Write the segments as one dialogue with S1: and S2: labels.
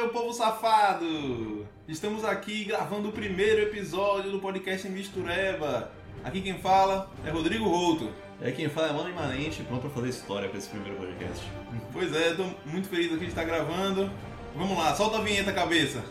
S1: meu povo safado! Estamos aqui gravando o primeiro episódio do podcast Mistureba. Aqui quem fala é Rodrigo Routo.
S2: É quem fala é Mano Imanente, pronto pra fazer história pra esse primeiro podcast.
S1: Pois é, tô muito feliz aqui de estar gravando. Vamos lá, solta a vinheta, cabeça.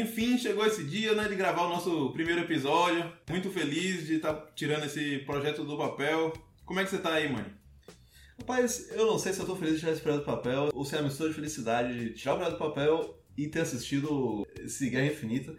S1: Enfim, chegou esse dia né, de gravar o nosso primeiro episódio. Muito feliz de estar tirando esse projeto do papel. Como é que você tá aí, mãe?
S2: Rapaz, eu não sei se eu tô feliz de tirar esse projeto do papel ou se é a mistura de felicidade de tirar o projeto do papel e ter assistido esse Guerra Infinita.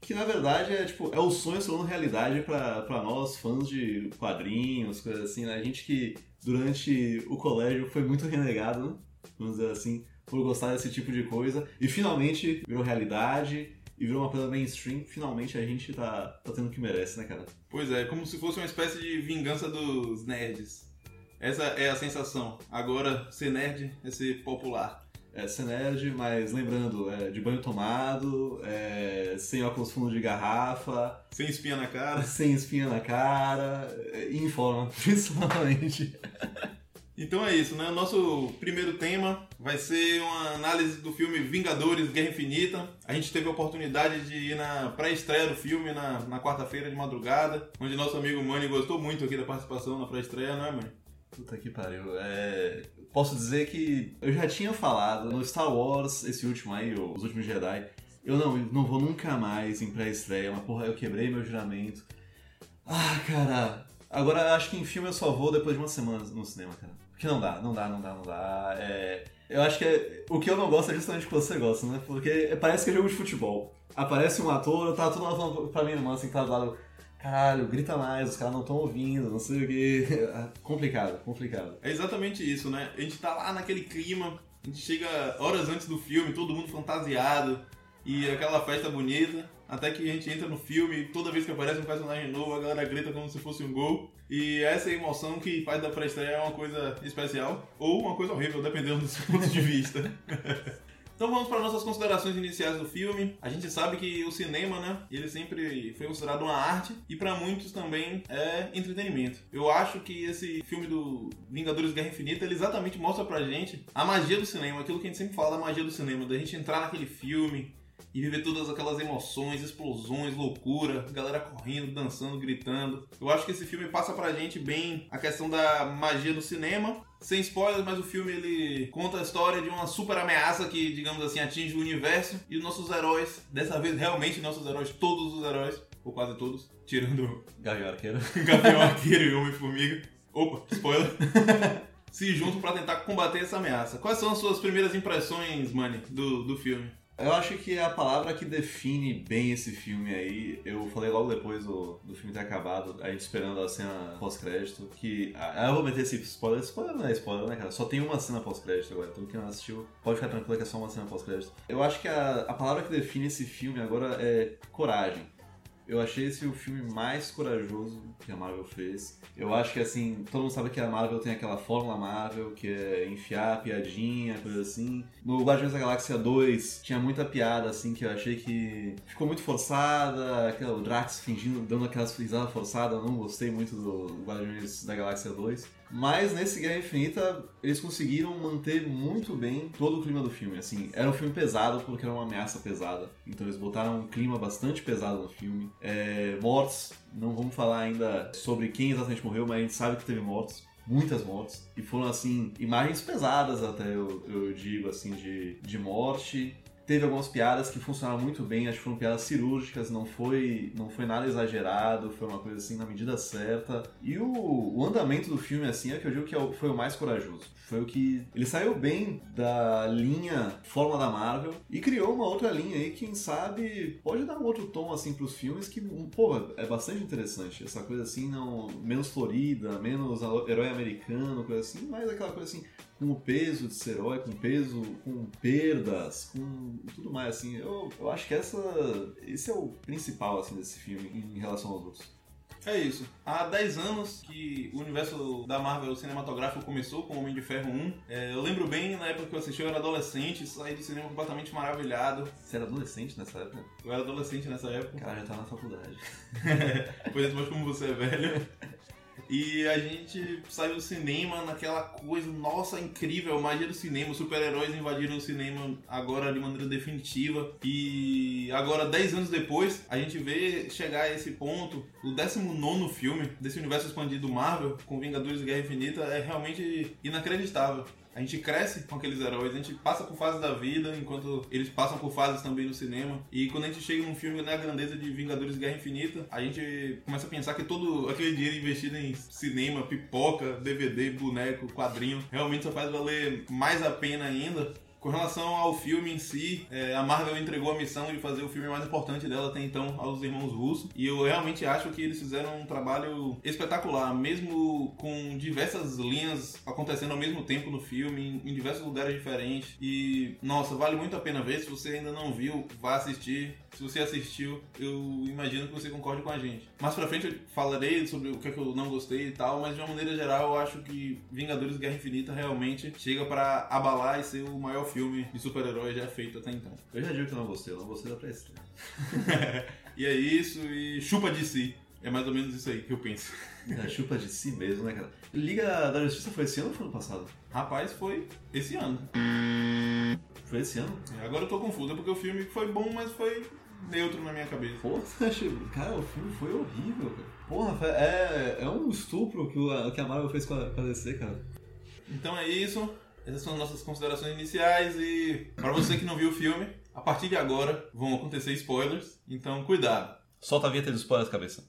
S2: Que na verdade é tipo, é o sonho se tornando realidade para nós, fãs de quadrinhos, coisas assim, né? A gente que durante o colégio foi muito renegado, né? Vamos dizer assim, por gostar desse tipo de coisa. E finalmente virou realidade e virou uma coisa mainstream. Finalmente a gente tá, tá tendo o que merece, né, cara?
S1: Pois é, como se fosse uma espécie de vingança dos nerds. Essa é a sensação. Agora, ser nerd é ser popular.
S2: É ser nerd, mas lembrando, é, de banho tomado, é, sem óculos fundo de garrafa.
S1: Sem espinha na cara.
S2: Sem espinha na cara, e em forma, principalmente.
S1: Então é isso, né? O nosso primeiro tema vai ser uma análise do filme Vingadores Guerra Infinita. A gente teve a oportunidade de ir na pré-estreia do filme na, na quarta-feira de madrugada, onde nosso amigo Mani gostou muito aqui da participação na pré-estreia, não é, mãe?
S2: Puta que pariu. É... Posso dizer que eu já tinha falado no Star Wars, esse último aí, Os Últimos Jedi. Eu não, não vou nunca mais em pré-estreia, mas porra, eu quebrei meu juramento. Ah, cara. Agora acho que em filme eu só vou depois de uma semana no cinema, cara. Porque não dá, não dá, não dá, não dá. É... Eu acho que é... o que eu não gosto é justamente o que você gosta, né? Porque parece que é jogo de futebol. Aparece um ator, tá todo mundo falando pra minha irmã assim, tá do lado. Caralho, grita mais, os caras não estão ouvindo, não sei o que. complicado, complicado.
S1: É exatamente isso, né? A gente tá lá naquele clima, a gente chega horas antes do filme, todo mundo fantasiado e aquela festa bonita. Até que a gente entra no filme, toda vez que aparece um personagem novo, a galera grita como se fosse um gol. E essa emoção que faz da pré-estreia é uma coisa especial ou uma coisa horrível, dependendo do seu ponto de vista. Então vamos para nossas considerações iniciais do filme. A gente sabe que o cinema, né, ele sempre foi considerado uma arte e para muitos também é entretenimento. Eu acho que esse filme do Vingadores Guerra Infinita, ele exatamente mostra pra gente a magia do cinema, aquilo que a gente sempre fala da magia do cinema, da gente entrar naquele filme, e viver todas aquelas emoções, explosões, loucura, galera correndo, dançando, gritando. Eu acho que esse filme passa pra gente bem a questão da magia do cinema. Sem spoilers, mas o filme ele conta a história de uma super ameaça que, digamos assim, atinge o universo e os nossos heróis, dessa vez realmente nossos heróis, todos os heróis, ou quase todos, tirando
S2: Gavião Arqueiro,
S1: Gavião Arqueiro e Homem-Formiga. Opa, spoiler. se juntam para tentar combater essa ameaça. Quais são as suas primeiras impressões, Manny, do, do filme?
S2: Eu acho que a palavra que define bem esse filme aí, eu falei logo depois do, do filme ter acabado, a gente esperando a cena pós-crédito, que. Ah, eu vou meter esse spoiler. Spoiler não é spoiler, né, cara? Só tem uma cena pós-crédito agora, então quem não assistiu pode ficar tranquilo que é só uma cena pós-crédito. Eu acho que a, a palavra que define esse filme agora é coragem. Eu achei esse o filme mais corajoso que a Marvel fez. Eu acho que, assim, todo mundo sabe que a Marvel tem aquela fórmula Marvel, que é enfiar piadinha, coisa assim. No Guardiões da Galáxia 2 tinha muita piada, assim, que eu achei que ficou muito forçada. O Drax fingindo, dando aquelas risadas forçadas. Eu não gostei muito do Guardiões da Galáxia 2. Mas nesse Guerra Infinita, eles conseguiram manter muito bem todo o clima do filme. Assim, era um filme pesado porque era uma ameaça pesada. Então eles botaram um clima bastante pesado no filme. É, mortes, não vamos falar ainda sobre quem exatamente morreu, mas a gente sabe que teve mortes. Muitas mortes. E foram, assim, imagens pesadas até, eu, eu digo, assim, de, de morte. Teve algumas piadas que funcionaram muito bem, acho que foram piadas cirúrgicas, não foi, não foi nada exagerado, foi uma coisa assim na medida certa. E o, o andamento do filme, assim, é que eu digo que é foi o mais corajoso. Foi o que. Ele saiu bem da linha Fórmula da Marvel e criou uma outra linha aí, quem sabe pode dar um outro tom, assim, pros filmes que, pô, é bastante interessante. Essa coisa assim, não. menos florida, menos herói americano, coisa assim, mas aquela coisa assim, com o peso de ser herói, com peso, com perdas, com tudo mais, assim. Eu, eu acho que essa, esse é o principal, assim, desse filme em relação aos outros.
S1: É isso. Há 10 anos que o universo da Marvel cinematográfico começou com o Homem de Ferro 1. É, eu lembro bem, na época que eu assisti, eu era adolescente, saí do cinema completamente maravilhado.
S2: Você era adolescente nessa época?
S1: Eu era adolescente nessa época.
S2: Cara, já tava na faculdade.
S1: pois é, mas como você é velho. E a gente saiu do cinema naquela coisa, nossa, incrível, magia do cinema, super-heróis invadiram o cinema agora de maneira definitiva. E agora, 10 anos depois, a gente vê chegar a esse ponto, o 19 filme desse universo expandido Marvel, com Vingadores e Guerra Infinita, é realmente inacreditável. A gente cresce com aqueles heróis, a gente passa por fases da vida, enquanto eles passam por fases também no cinema. E quando a gente chega num filme na grandeza de Vingadores Guerra Infinita, a gente começa a pensar que todo aquele dinheiro investido em cinema, pipoca, DVD, boneco, quadrinho, realmente só faz valer mais a pena ainda com relação ao filme em si, é, a Marvel entregou a missão de fazer o filme mais importante dela até então aos irmãos russos. E eu realmente acho que eles fizeram um trabalho espetacular, mesmo com diversas linhas acontecendo ao mesmo tempo no filme, em, em diversos lugares diferentes. E, nossa, vale muito a pena ver. Se você ainda não viu, vá assistir. Se você assistiu, eu imagino que você concorde com a gente. Mais pra frente eu falarei sobre o que, é que eu não gostei e tal, mas de uma maneira geral eu acho que Vingadores Guerra Infinita realmente chega para abalar e ser o maior filme de super-herói já feito até então.
S2: Eu já digo que não gostei, eu não gostei da pré-estreia.
S1: e é isso, e chupa de si. É mais ou menos isso aí que eu penso.
S2: É, chupa de si mesmo, né, cara? Liga da Justiça foi esse ano ou foi ano passado?
S1: Rapaz, foi esse ano.
S2: Foi esse ano?
S1: É, agora eu tô confuso, é porque o filme foi bom, mas foi neutro na minha cabeça.
S2: Porra, cara, o filme foi horrível, cara. Porra, é, é um estupro que, o, que a Marvel fez com a, com a DC, cara.
S1: Então é isso. Essas são as nossas considerações iniciais e para você que não viu o filme, a partir de agora vão acontecer spoilers, então cuidado.
S2: Solta a vinheta dos spoilers, cabeça.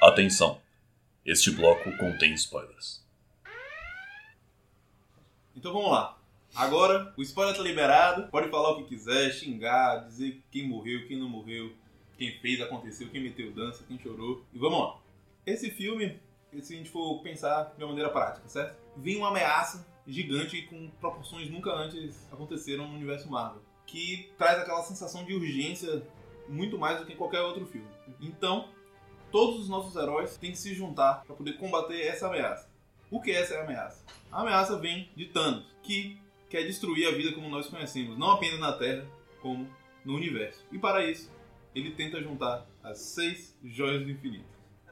S3: Atenção. Este bloco contém spoilers.
S1: Então vamos lá. Agora, o spoiler tá liberado. Pode falar o que quiser, xingar, dizer quem morreu, quem não morreu, quem fez, aconteceu, quem meteu dança, quem chorou. E vamos lá. Esse filme, se a gente for pensar de uma maneira prática, certo? Vem uma ameaça gigante com proporções nunca antes aconteceram no universo Marvel. Que traz aquela sensação de urgência muito mais do que em qualquer outro filme. Então, todos os nossos heróis têm que se juntar para poder combater essa ameaça. O que é essa ameaça? A ameaça vem de Thanos, que quer destruir a vida como nós conhecemos, não apenas na Terra, como no universo. E para isso, ele tenta juntar as seis joias do infinito.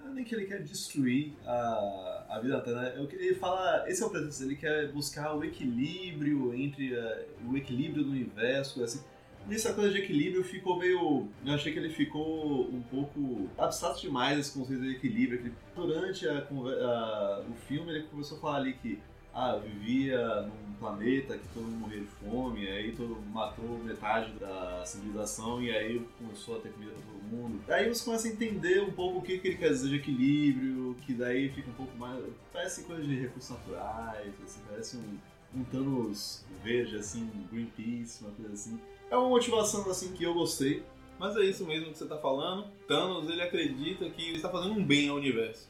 S2: É nem que ele quer destruir a, a vida da Terra. Né? Ele fala, esse é o pretexto, ele quer buscar o equilíbrio entre uh, o equilíbrio do universo, assim. Nessa coisa de equilíbrio ficou meio. Eu achei que ele ficou um pouco abstrato demais esse conceito de equilíbrio. Durante a, a, o filme ele começou a falar ali que ah, vivia num planeta que todo mundo morria de fome, aí todo matou metade da civilização e aí começou a ter comida para todo mundo. Aí você começa a entender um pouco o que, que ele quer dizer de equilíbrio, que daí fica um pouco mais. Parece coisa de recursos naturais, assim, parece um, um Thanos verde, assim, Greenpeace, uma coisa assim. É uma motivação assim que eu gostei.
S1: Mas é isso mesmo que você está falando. Thanos ele acredita que ele está fazendo um bem ao universo.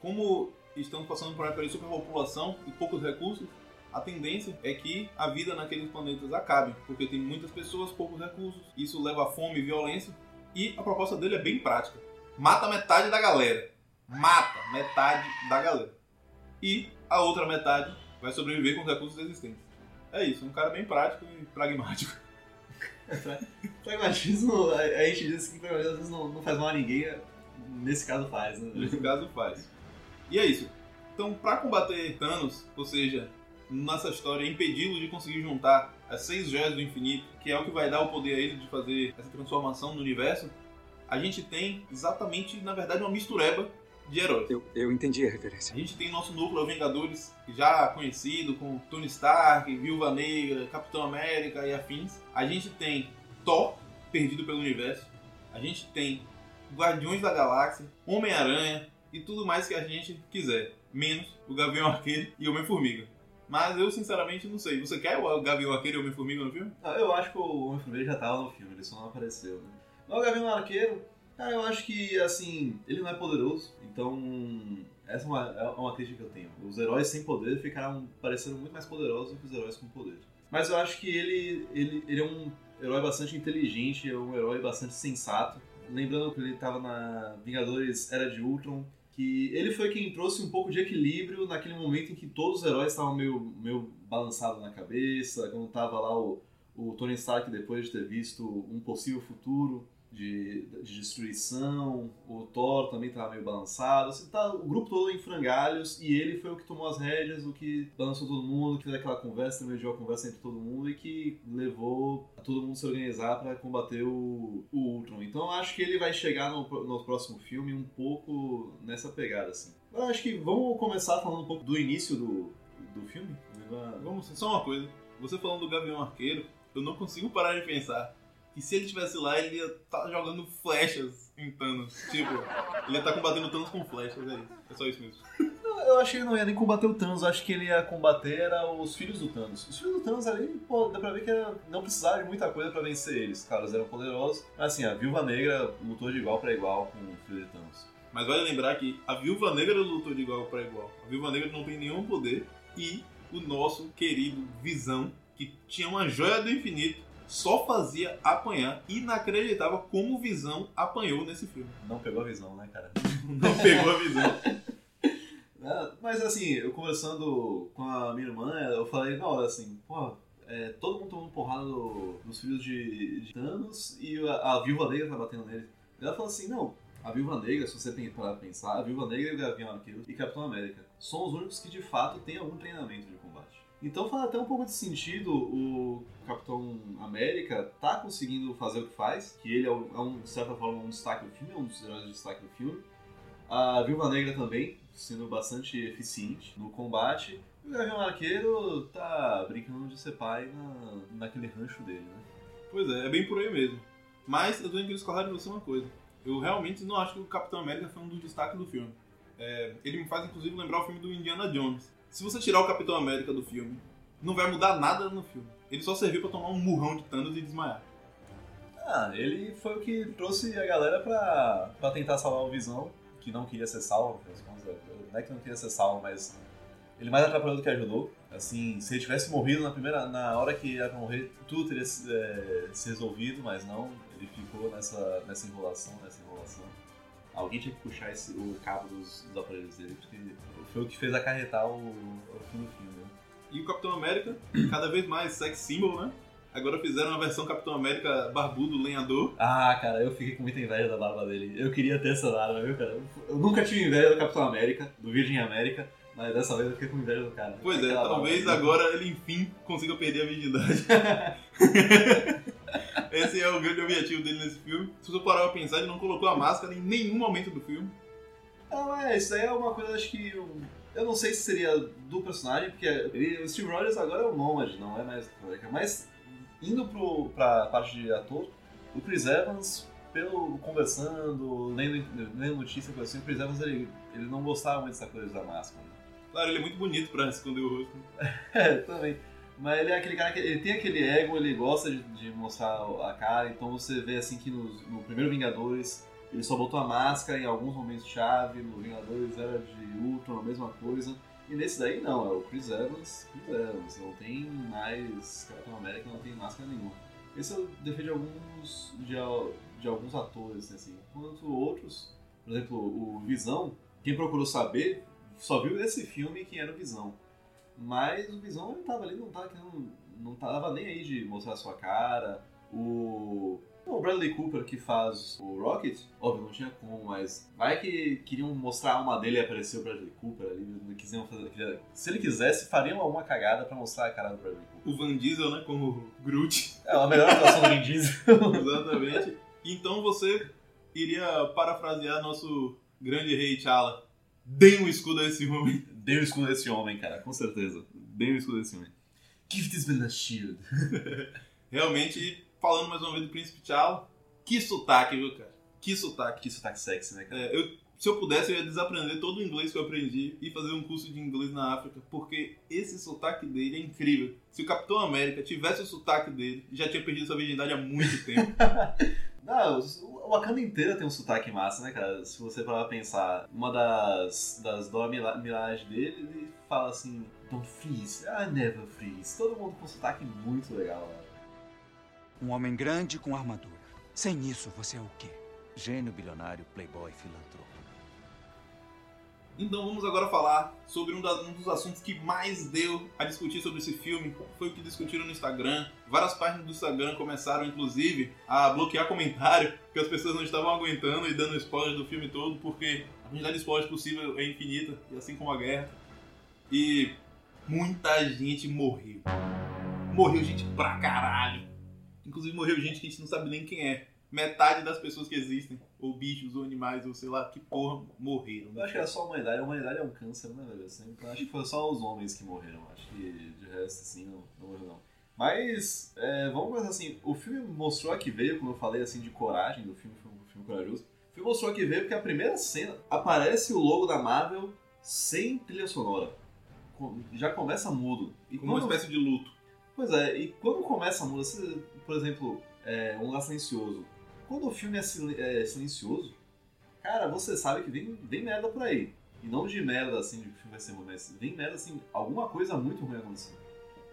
S1: Como estamos passando por uma época de superpopulação e poucos recursos, a tendência é que a vida naqueles planetas acabe, porque tem muitas pessoas, poucos recursos, isso leva a fome e violência, e a proposta dele é bem prática. Mata metade da galera. Mata metade da galera. E a outra metade vai sobreviver com os recursos existentes. É isso, um cara bem prático e pragmático.
S2: pragmatismo, a, gente diz que às vezes não, não faz mal a ninguém, nesse caso faz, né?
S1: Nesse caso faz. E é isso. Então, para combater Thanos, ou seja, nessa história, impedi-lo de conseguir juntar as seis joias do infinito, que é o que vai dar o poder a ele de fazer essa transformação no universo, a gente tem exatamente, na verdade, uma mistureba de heróis.
S4: Eu, eu entendi a referência.
S1: A gente tem nosso núcleo Vingadores, já conhecido, com Tony Stark, Viúva Negra, Capitão América e afins. A gente tem Thor, perdido pelo universo. A gente tem Guardiões da Galáxia, Homem-Aranha, e tudo mais que a gente quiser, menos o Gavião Arqueiro e o Homem-Formiga. Mas eu sinceramente não sei. Você quer o Gavião Arqueiro e o Homem-Formiga no filme?
S2: Não, eu acho que o Homem-Formiga já tava no filme, ele só não apareceu. Né? Mas o Gavião Arqueiro, cara, eu acho que, assim, ele não é poderoso, então essa é uma, é uma crítica que eu tenho. Os heróis sem poder ficaram parecendo muito mais poderosos do que os heróis com poder. Mas eu acho que ele, ele, ele é um herói bastante inteligente, é um herói bastante sensato lembrando que ele tava na Vingadores Era de Ultron, que ele foi quem trouxe um pouco de equilíbrio naquele momento em que todos os heróis estavam meio, meio balançados na cabeça, quando tava lá o, o Tony Stark depois de ter visto um possível futuro de, de destruição, o Thor também estava meio balançado, assim, tá, o grupo todo em frangalhos e ele foi o que tomou as rédeas, o que balançou todo mundo, que fez aquela conversa, mediou a conversa entre todo mundo e que levou a todo mundo se organizar para combater o, o Ultron. Então acho que ele vai chegar no, no próximo filme um pouco nessa pegada, assim. Acho que vamos começar falando um pouco do início do, do filme.
S1: Vamos, só uma coisa. Você falando do Gavião Arqueiro, eu não consigo parar de pensar que se ele estivesse lá, ele ia estar tá jogando flechas em Thanos. Tipo, ele ia estar tá combatendo Thanos com flechas, é isso. É só isso mesmo.
S2: Eu acho que ele não ia nem combater o Thanos, acho que ele ia combater era os filhos do Thanos. Os filhos do Thanos ali, pô, dá pra ver que era, não precisava de muita coisa pra vencer eles. Eles eram poderosos. Mas assim, a Viúva Negra lutou de igual pra igual com o filho de Thanos.
S1: Mas vale lembrar que a Viúva Negra lutou de igual para igual. A Viúva Negra não tem nenhum poder e o nosso querido Visão, que tinha uma joia do infinito, só fazia apanhar. Inacreditável como Visão apanhou nesse filme.
S2: Não pegou a visão, né, cara?
S1: Não pegou a visão.
S2: É, mas assim, eu conversando com a minha irmã, eu falei na hora assim, pô, é, todo mundo tomando porrada do, dos filhos de, de Thanos e a, a Viúva Negra tá batendo nele. Ela falou assim, não, a Viúva Negra, se você tem para pensar, a Viúva Negra e o Gavião Arqueiro e Capitão América são os únicos que de fato têm algum treinamento de combate. Então faz até um pouco de sentido o Capitão América tá conseguindo fazer o que faz, que ele é, um, de certa forma, um destaque do filme, é um dos heróis de destaque do filme. A Viúva Negra também, sendo bastante eficiente no combate. E o Gavião Arqueiro tá brincando de ser pai na, naquele rancho dele, né?
S1: Pois é, é bem por aí mesmo. Mas eu tenho que discordar de você uma coisa. Eu realmente não acho que o Capitão América foi um dos destaques do filme. É, ele me faz, inclusive, lembrar o filme do Indiana Jones. Se você tirar o Capitão América do filme, não vai mudar nada no filme. Ele só serviu para tomar um murrão de Thanos e desmaiar.
S2: Ah, ele foi o que trouxe a galera pra, pra tentar salvar o Visão, que não queria ser salvo. Não é que não queria ser salvo, mas ele mais atrapalhou do que ajudou. Assim, se ele tivesse morrido na primeira, na hora que ia morrer, tudo teria é, se resolvido, mas não. Ele ficou nessa, nessa enrolação, nessa enrolação. Alguém tinha que puxar esse, o cabo dos, dos aparelhos dele, porque foi o que fez acarretar o, o fim do filme. Né?
S1: E o Capitão América, cada vez mais sex symbol, né? Agora fizeram uma versão Capitão América barbudo, lenhador.
S2: Ah, cara, eu fiquei com muita inveja da barba dele. Eu queria ter essa barba, viu, cara? Eu nunca tive inveja do Capitão América, do Virgem América, mas dessa vez eu fiquei com inveja do cara.
S1: Pois é, talvez agora ele enfim consiga perder a virgindade. Esse é o grande objetivo dele nesse filme. Se você parar pra pensar, ele não colocou a máscara em nenhum momento do filme.
S2: É, isso aí é uma coisa, acho que. Eu, não sei se seria do personagem, porque ele, o Steve Rogers agora é o Nomad, não é mais. Mas indo pro, pra parte de ator, o Chris Evans, pelo conversando, lendo, lendo notícia, assim, o Chris Evans ele, ele não gostava muito dessa coisa da máscara. Né?
S1: Claro, ele é muito bonito pra esconder o rosto.
S2: é, também. Mas ele é aquele cara que ele tem aquele ego, ele gosta de, de mostrar a cara, então você vê assim que no, no primeiro Vingadores ele só botou a máscara em alguns momentos chave, no Vingadores era de Ultron, a mesma coisa. E nesse daí não, é o Chris Evans, Chris Evans, não tem mais Capitão América, não tem máscara nenhuma. Esse é o defeito de alguns, de, de alguns atores, assim. Enquanto outros, por exemplo, o Visão, quem procurou saber, só viu nesse filme quem era o Visão. Mas o Visão ele tava ali, não tava, não tava nem aí de mostrar a sua cara. O o Bradley Cooper que faz o Rocket, óbvio, não tinha como, mas vai que queriam mostrar a alma dele e apareceu o Bradley Cooper ali, não quisiam fazer. Se ele quisesse, fariam alguma cagada pra mostrar a cara do Bradley Cooper.
S1: O Van Diesel, né, como Groot.
S2: É, a melhor atuação do Van Diesel.
S1: Exatamente. Então você iria parafrasear nosso grande rei T'Challa. Dê um escudo a esse homem.
S2: Dê um escudo a esse homem, cara, com certeza. Dê um escudo a esse homem. Give this man a shield.
S1: Realmente falando mais uma vez do Príncipe T'Challa. Que sotaque, viu, cara? Que sotaque.
S2: Que sotaque sexy, né, cara?
S1: É, eu, se eu pudesse, eu ia desaprender todo o inglês que eu aprendi e fazer um curso de inglês na África, porque esse sotaque dele é incrível. Se o Capitão América tivesse o sotaque dele, já tinha perdido sua virgindade há muito tempo.
S2: Não, o Wakanda inteiro tem um sotaque massa, né, cara? Se você parar pra pensar, uma das, das Dora Mirage dele, ele fala assim, don't freeze, I never freeze. Todo mundo com um sotaque muito legal, né?
S4: Um homem grande com armadura. Sem isso, você é o quê? Gênio bilionário, playboy, filantropo.
S1: Então vamos agora falar sobre um, da- um dos assuntos que mais deu a discutir sobre esse filme. Foi o que discutiram no Instagram. Várias páginas do Instagram começaram, inclusive, a bloquear comentário, porque as pessoas não estavam aguentando e dando spoilers do filme todo, porque a quantidade de spoilers possível é infinita, e assim como a guerra. E muita gente morreu. Morreu gente pra caralho. Inclusive morreu gente que a gente não sabe nem quem é. Metade das pessoas que existem, ou bichos, ou animais, ou sei lá, que porra, morreram.
S2: Eu acho que era só a humanidade. A humanidade é um câncer, né, velho? Eu sempre acho que foi só os homens que morreram. Acho que de resto, assim, não, não morreu, não. Mas, é, vamos começar assim. O filme mostrou a que veio, como eu falei, assim, de coragem do filme, foi um filme corajoso. O filme mostrou a que veio porque a primeira cena aparece o logo da Marvel sem trilha sonora. Já começa mudo. E
S1: Como uma espécie de luto.
S2: Pois é, e quando começa a música, você, por exemplo, é, um lugar silencioso. Quando o filme é, sil- é silencioso, cara, você sabe que vem, vem merda por aí. E não de merda assim, de que o filme vai ser ruim, mas vem merda assim, alguma coisa muito ruim acontecendo.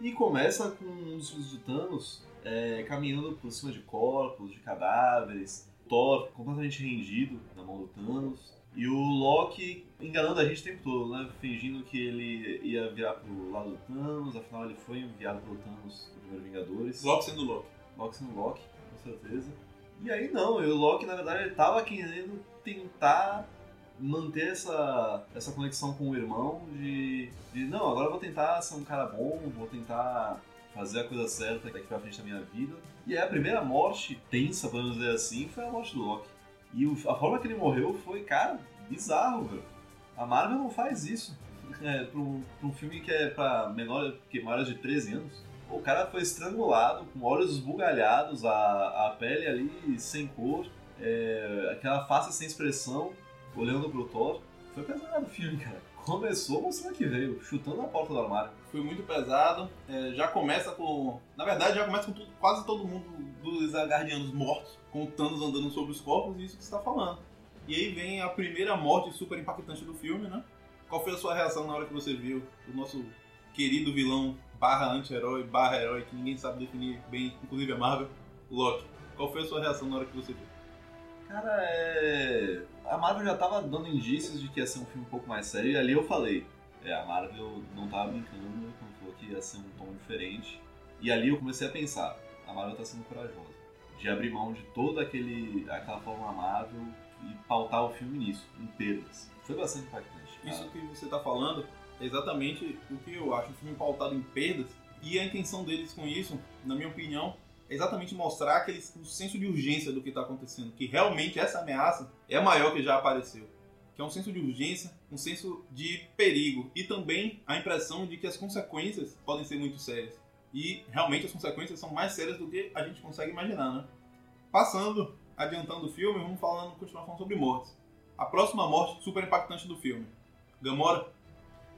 S2: E começa com um dos filhos de Thanos é, caminhando por cima de corpos, de cadáveres, Thor completamente rendido na mão do Thanos. E o Loki enganando a gente o tempo todo, né? Fingindo que ele ia virar pro lado do Thanos, afinal ele foi enviado pelo Thanos do Vingadores.
S1: Loki sendo Loki.
S2: Loki sendo Loki, com certeza. E aí não, e o Loki na verdade ele tava querendo tentar manter essa, essa conexão com o irmão de, de não, agora eu vou tentar ser um cara bom, vou tentar fazer a coisa certa daqui pra frente da minha vida. E aí a primeira morte tensa, podemos dizer assim, foi a morte do Loki. E a forma que ele morreu foi, cara, bizarro, velho. A Marvel não faz isso. É, pra, um, pra um filme que é pra menor, que maiores de 13 anos. O cara foi estrangulado, com olhos esbugalhados, a, a pele ali sem cor, é, aquela face sem expressão, olhando pro Thor. Foi pesado o filme, cara. Começou mostrando que veio, chutando a porta do armário.
S1: Foi muito pesado. É, já começa com. Na verdade, já começa com tudo- quase todo mundo dos Asgardianos mortos, com Thanos andando sobre os corpos, e isso que você tá falando. E aí vem a primeira morte super impactante do filme, né? Qual foi a sua reação na hora que você viu o nosso querido vilão barra anti-herói, barra herói, que ninguém sabe definir bem, inclusive a Marvel, Loki? Qual foi a sua reação na hora que você viu?
S2: Cara, é. A Marvel já tava dando indícios de que ia ser um filme um pouco mais sério, e ali eu falei. É, a Marvel não tava brincando quando falou que ia ser um tom diferente. E ali eu comecei a pensar, a Marvel tá sendo corajosa. De abrir mão de toda aquele, aquela forma Marvel e pautar o filme nisso, em perdas. Foi bastante impactante. cara.
S1: Isso que você tá falando é exatamente o que eu acho. Um filme pautado em perdas. E a intenção deles com isso, na minha opinião, é exatamente mostrar aquele o senso de urgência do que está acontecendo. Que realmente essa ameaça é a maior que já apareceu. Que é um senso de urgência, um senso de perigo. E também a impressão de que as consequências podem ser muito sérias. E realmente as consequências são mais sérias do que a gente consegue imaginar, né? Passando, adiantando o filme, vamos falando, continuar falando sobre mortes. A próxima morte super impactante do filme. Gamora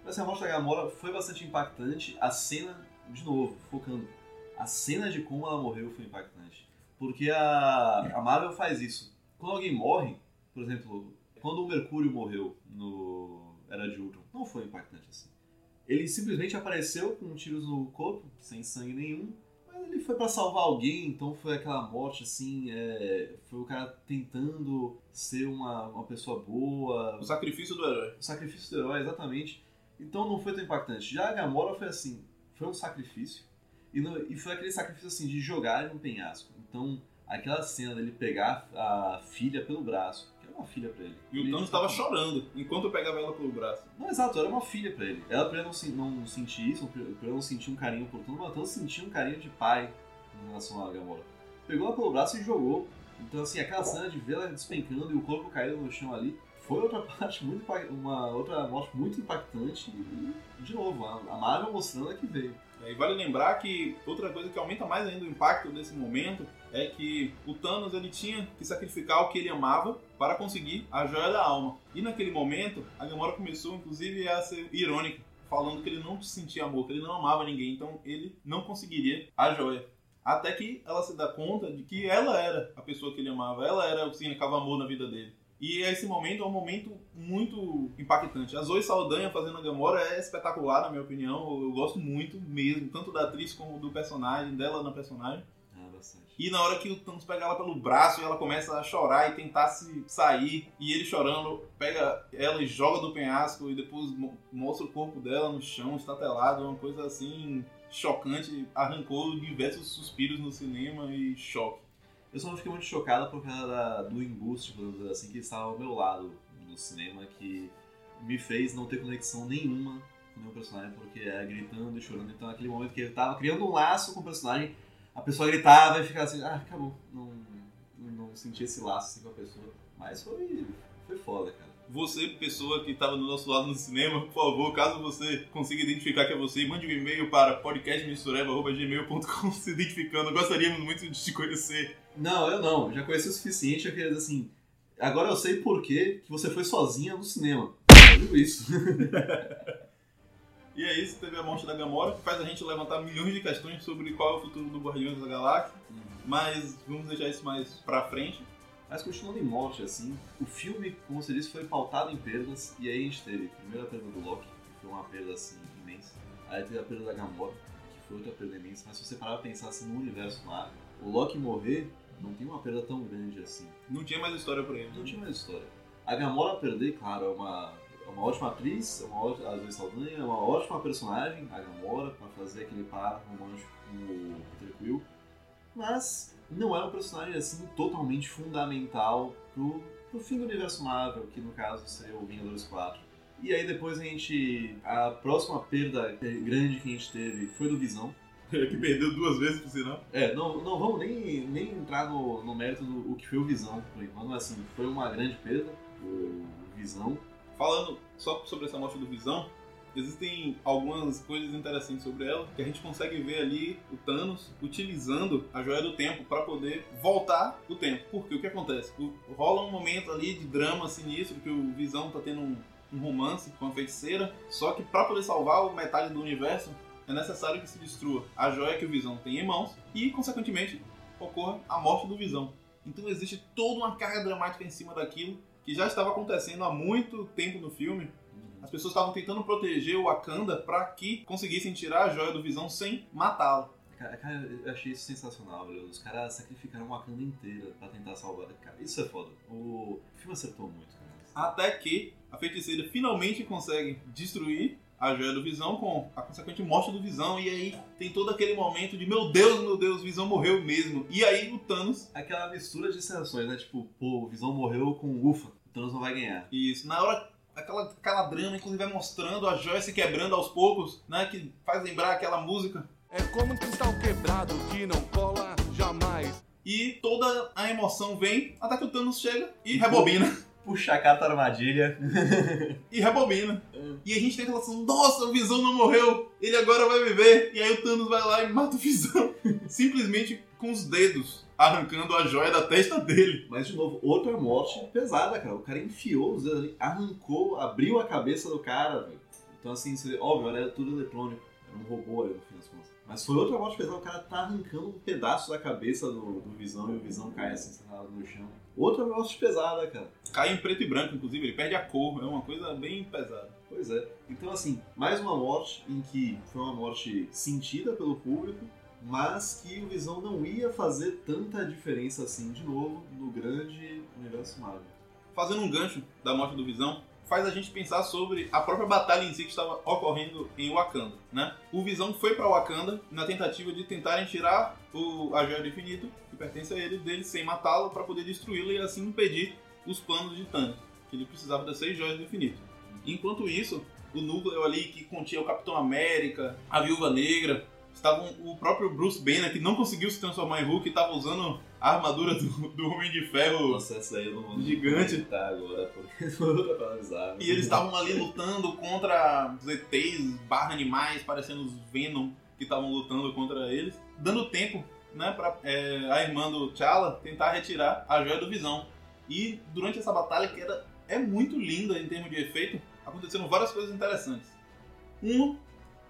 S2: Mas a morte da Gamora foi bastante impactante. A cena, de novo, focando, a cena de como ela morreu foi impactante. Porque a, a Marvel faz isso. Quando alguém morre, por exemplo, quando o Mercúrio morreu no Era de Ultron, não foi impactante assim. Ele simplesmente apareceu com tiros no corpo, sem sangue nenhum, mas ele foi pra salvar alguém, então foi aquela morte assim, é, foi o cara tentando ser uma, uma pessoa boa,
S1: O sacrifício do herói.
S2: o sacrifício do herói, exatamente. Então não foi tão impactante. Já a Gamora foi assim, foi um sacrifício. E, não- e foi aquele sacrifício assim de jogar em um penhasco. Então, aquela cena dele pegar a filha pelo braço, que era uma filha pra ele.
S1: E o
S2: Ele-
S1: Thanos estava chorando enquanto eu pegava ela pelo braço.
S2: Não, exato, era uma filha pra ele. Ela pra ele não, não sentir isso, pra ele não sentir um carinho por tudo, mas o Thanos sentia um carinho de pai em relação à Gamora. Pegou ela pelo braço e jogou. Então, assim, aquela cena de ver ela despencando e o corpo caindo no chão ali, foi outra parte muito uma outra morte muito impactante e, de novo, a a Marvel mostrando que veio.
S1: E vale lembrar que outra coisa que aumenta mais ainda o impacto desse momento é que o Thanos ele tinha que sacrificar o que ele amava para conseguir a joia da alma. E naquele momento, a Gamora começou inclusive a ser irônica, falando que ele não sentia amor, que ele não amava ninguém, então ele não conseguiria a joia. Até que ela se dá conta de que ela era a pessoa que ele amava, ela era o que significava amor na vida dele. E esse momento é um momento muito impactante. A Zoe Saldanha fazendo a Gamora é espetacular, na minha opinião. Eu gosto muito mesmo, tanto da atriz como do personagem, dela na personagem.
S2: Ah, bastante.
S1: E na hora que o Thanos pega ela pelo braço, ela começa a chorar e tentar se sair. E ele chorando, pega ela e joga do penhasco e depois mo- mostra o corpo dela no chão, estatelado. Uma coisa assim chocante. Arrancou diversos suspiros no cinema e choque.
S2: Eu só fiquei muito chocado por causa da- do embuste, podemos dizer assim, que estava ao meu lado no cinema, que me fez não ter conexão nenhuma com nenhum personagem, porque é gritando e chorando. Então, naquele momento que ele tava criando um laço com o personagem, a pessoa gritava e ficava assim, ah, acabou. Não, não senti esse laço assim, com a pessoa. Mas foi, foi foda, cara.
S1: Você, pessoa que estava do nosso lado no cinema, por favor, caso você consiga identificar que é você, mande um e-mail para podcastmistureba.gmail.com se identificando. Gostaríamos muito de te conhecer.
S2: Não, eu não. Já conheci o suficiente, eu queria dizer assim. Agora eu sei por que você foi sozinha no cinema. Eu digo isso.
S1: E é isso, teve a morte da Gamora, que faz a gente levantar milhões de questões sobre qual é o futuro do Guardiões da Galáxia. Mas vamos deixar isso mais pra frente.
S2: Mas continuando em morte, assim, o filme, como você disse, foi pautado em perdas, e aí a gente teve primeiro a perda do Loki, que foi uma perda assim imensa. Aí teve a perda da Gamora, que foi outra perda imensa. Mas se você parar pra pensar assim no universo Marvel, o Loki morrer não tem uma perda tão grande assim.
S1: Não tinha mais história pra ele.
S2: Não tinha mais história. A Gamora perder, claro, é uma, é uma ótima atriz, é uma ótima, a Zoe Saldanha é uma ótima personagem, a Gamora, pra fazer aquele par romântico com o Peter Quill. Mas não é um personagem assim totalmente fundamental pro, pro fim do universo Marvel, que no caso seria o Vingadores 4. E aí depois a gente. A próxima perda grande que a gente teve foi do Visão.
S1: que perdeu duas vezes, por sinal.
S2: É, não, não vamos nem, nem entrar no, no mérito do o que foi o Visão por enquanto, mas assim, foi uma grande perda, o Visão.
S1: Falando só sobre essa morte do Visão, existem algumas coisas interessantes sobre ela, que a gente consegue ver ali o Thanos utilizando a Joia do Tempo para poder voltar o tempo. Porque o que acontece? O- rola um momento ali de drama sinistro, que o Visão tá tendo um, um romance com a feiticeira, só que para poder salvar o metade do universo, é necessário que se destrua a joia que o Visão tem em mãos e, consequentemente, ocorra a morte do Visão. Então existe toda uma carga dramática em cima daquilo que já estava acontecendo há muito tempo no filme. As pessoas estavam tentando proteger o Wakanda para que conseguissem tirar a joia do Visão sem matá-lo.
S2: Cara, eu achei isso sensacional, velho. Os caras sacrificaram uma Wakanda inteira pra tentar salvar. Cara, isso é foda. O filme acertou muito, cara.
S1: Até que a feiticeira finalmente consegue destruir a joia do Visão com a consequente morte do Visão. E aí tem todo aquele momento de meu Deus, meu Deus, Visão morreu mesmo. E aí o Thanos
S2: Aquela mistura de sensações, né? Tipo, pô, o Visão morreu com ufa, o Thanos não vai ganhar.
S1: Isso, na hora, aquela, aquela drama, inclusive vai mostrando a joia se quebrando aos poucos, né? Que faz lembrar aquela música.
S5: É como um cristal quebrado que não cola jamais.
S1: E toda a emoção vem até que o Thanos chega e rebobina.
S2: Puxa a carta armadilha.
S1: E rebobina. E a gente tem aquela sensação, nossa, o Visão não morreu, ele agora vai viver. E aí o Thanos vai lá e mata o Visão. Simplesmente com os dedos, arrancando a joia da testa dele.
S2: Mas, de novo, outra morte pesada, cara. O cara enfiou os dedos ali, arrancou, abriu a cabeça do cara, velho. Então, assim, você- óbvio, era tudo eletrônico. Era um robô ali, no fim das contas. Mas foi outra morte pesada. O cara tá arrancando um pedaço da cabeça do, do Visão e o Visão cai assim, sentado no chão. Outra morte pesada, cara.
S1: Cai em preto e branco, inclusive, ele perde a cor. É uma coisa bem pesada.
S2: Pois é. Então, assim, mais uma morte em que foi uma morte sentida pelo público, mas que o Visão não ia fazer tanta diferença assim de novo no grande universo Marvel.
S1: Fazendo um gancho da morte do Visão, faz a gente pensar sobre a própria batalha em si que estava ocorrendo em Wakanda, né? O Visão foi para Wakanda na tentativa de tentarem tirar o, a Joia do Infinito, que pertence a ele, dele sem matá-lo, para poder destruí-lo e assim impedir os planos de Thanos, que ele precisava das seis Joias do Infinito. Enquanto isso, o núcleo ali que continha o Capitão América, a Viúva Negra, estavam o próprio Bruce Banner, que não conseguiu se transformar em Hulk, estava usando a armadura do, do Homem de Ferro
S2: Nossa, essa aí eu não vou
S1: Gigante.
S2: tá agora, pra avisar.
S1: E eles estavam ali lutando contra os ETs barra animais, parecendo os Venom que estavam lutando contra eles, dando tempo né, pra é, a irmã do T'Challa tentar retirar a joia do Visão. E durante essa batalha, que era, é muito linda em termos de efeito, aconteceram várias coisas interessantes. Um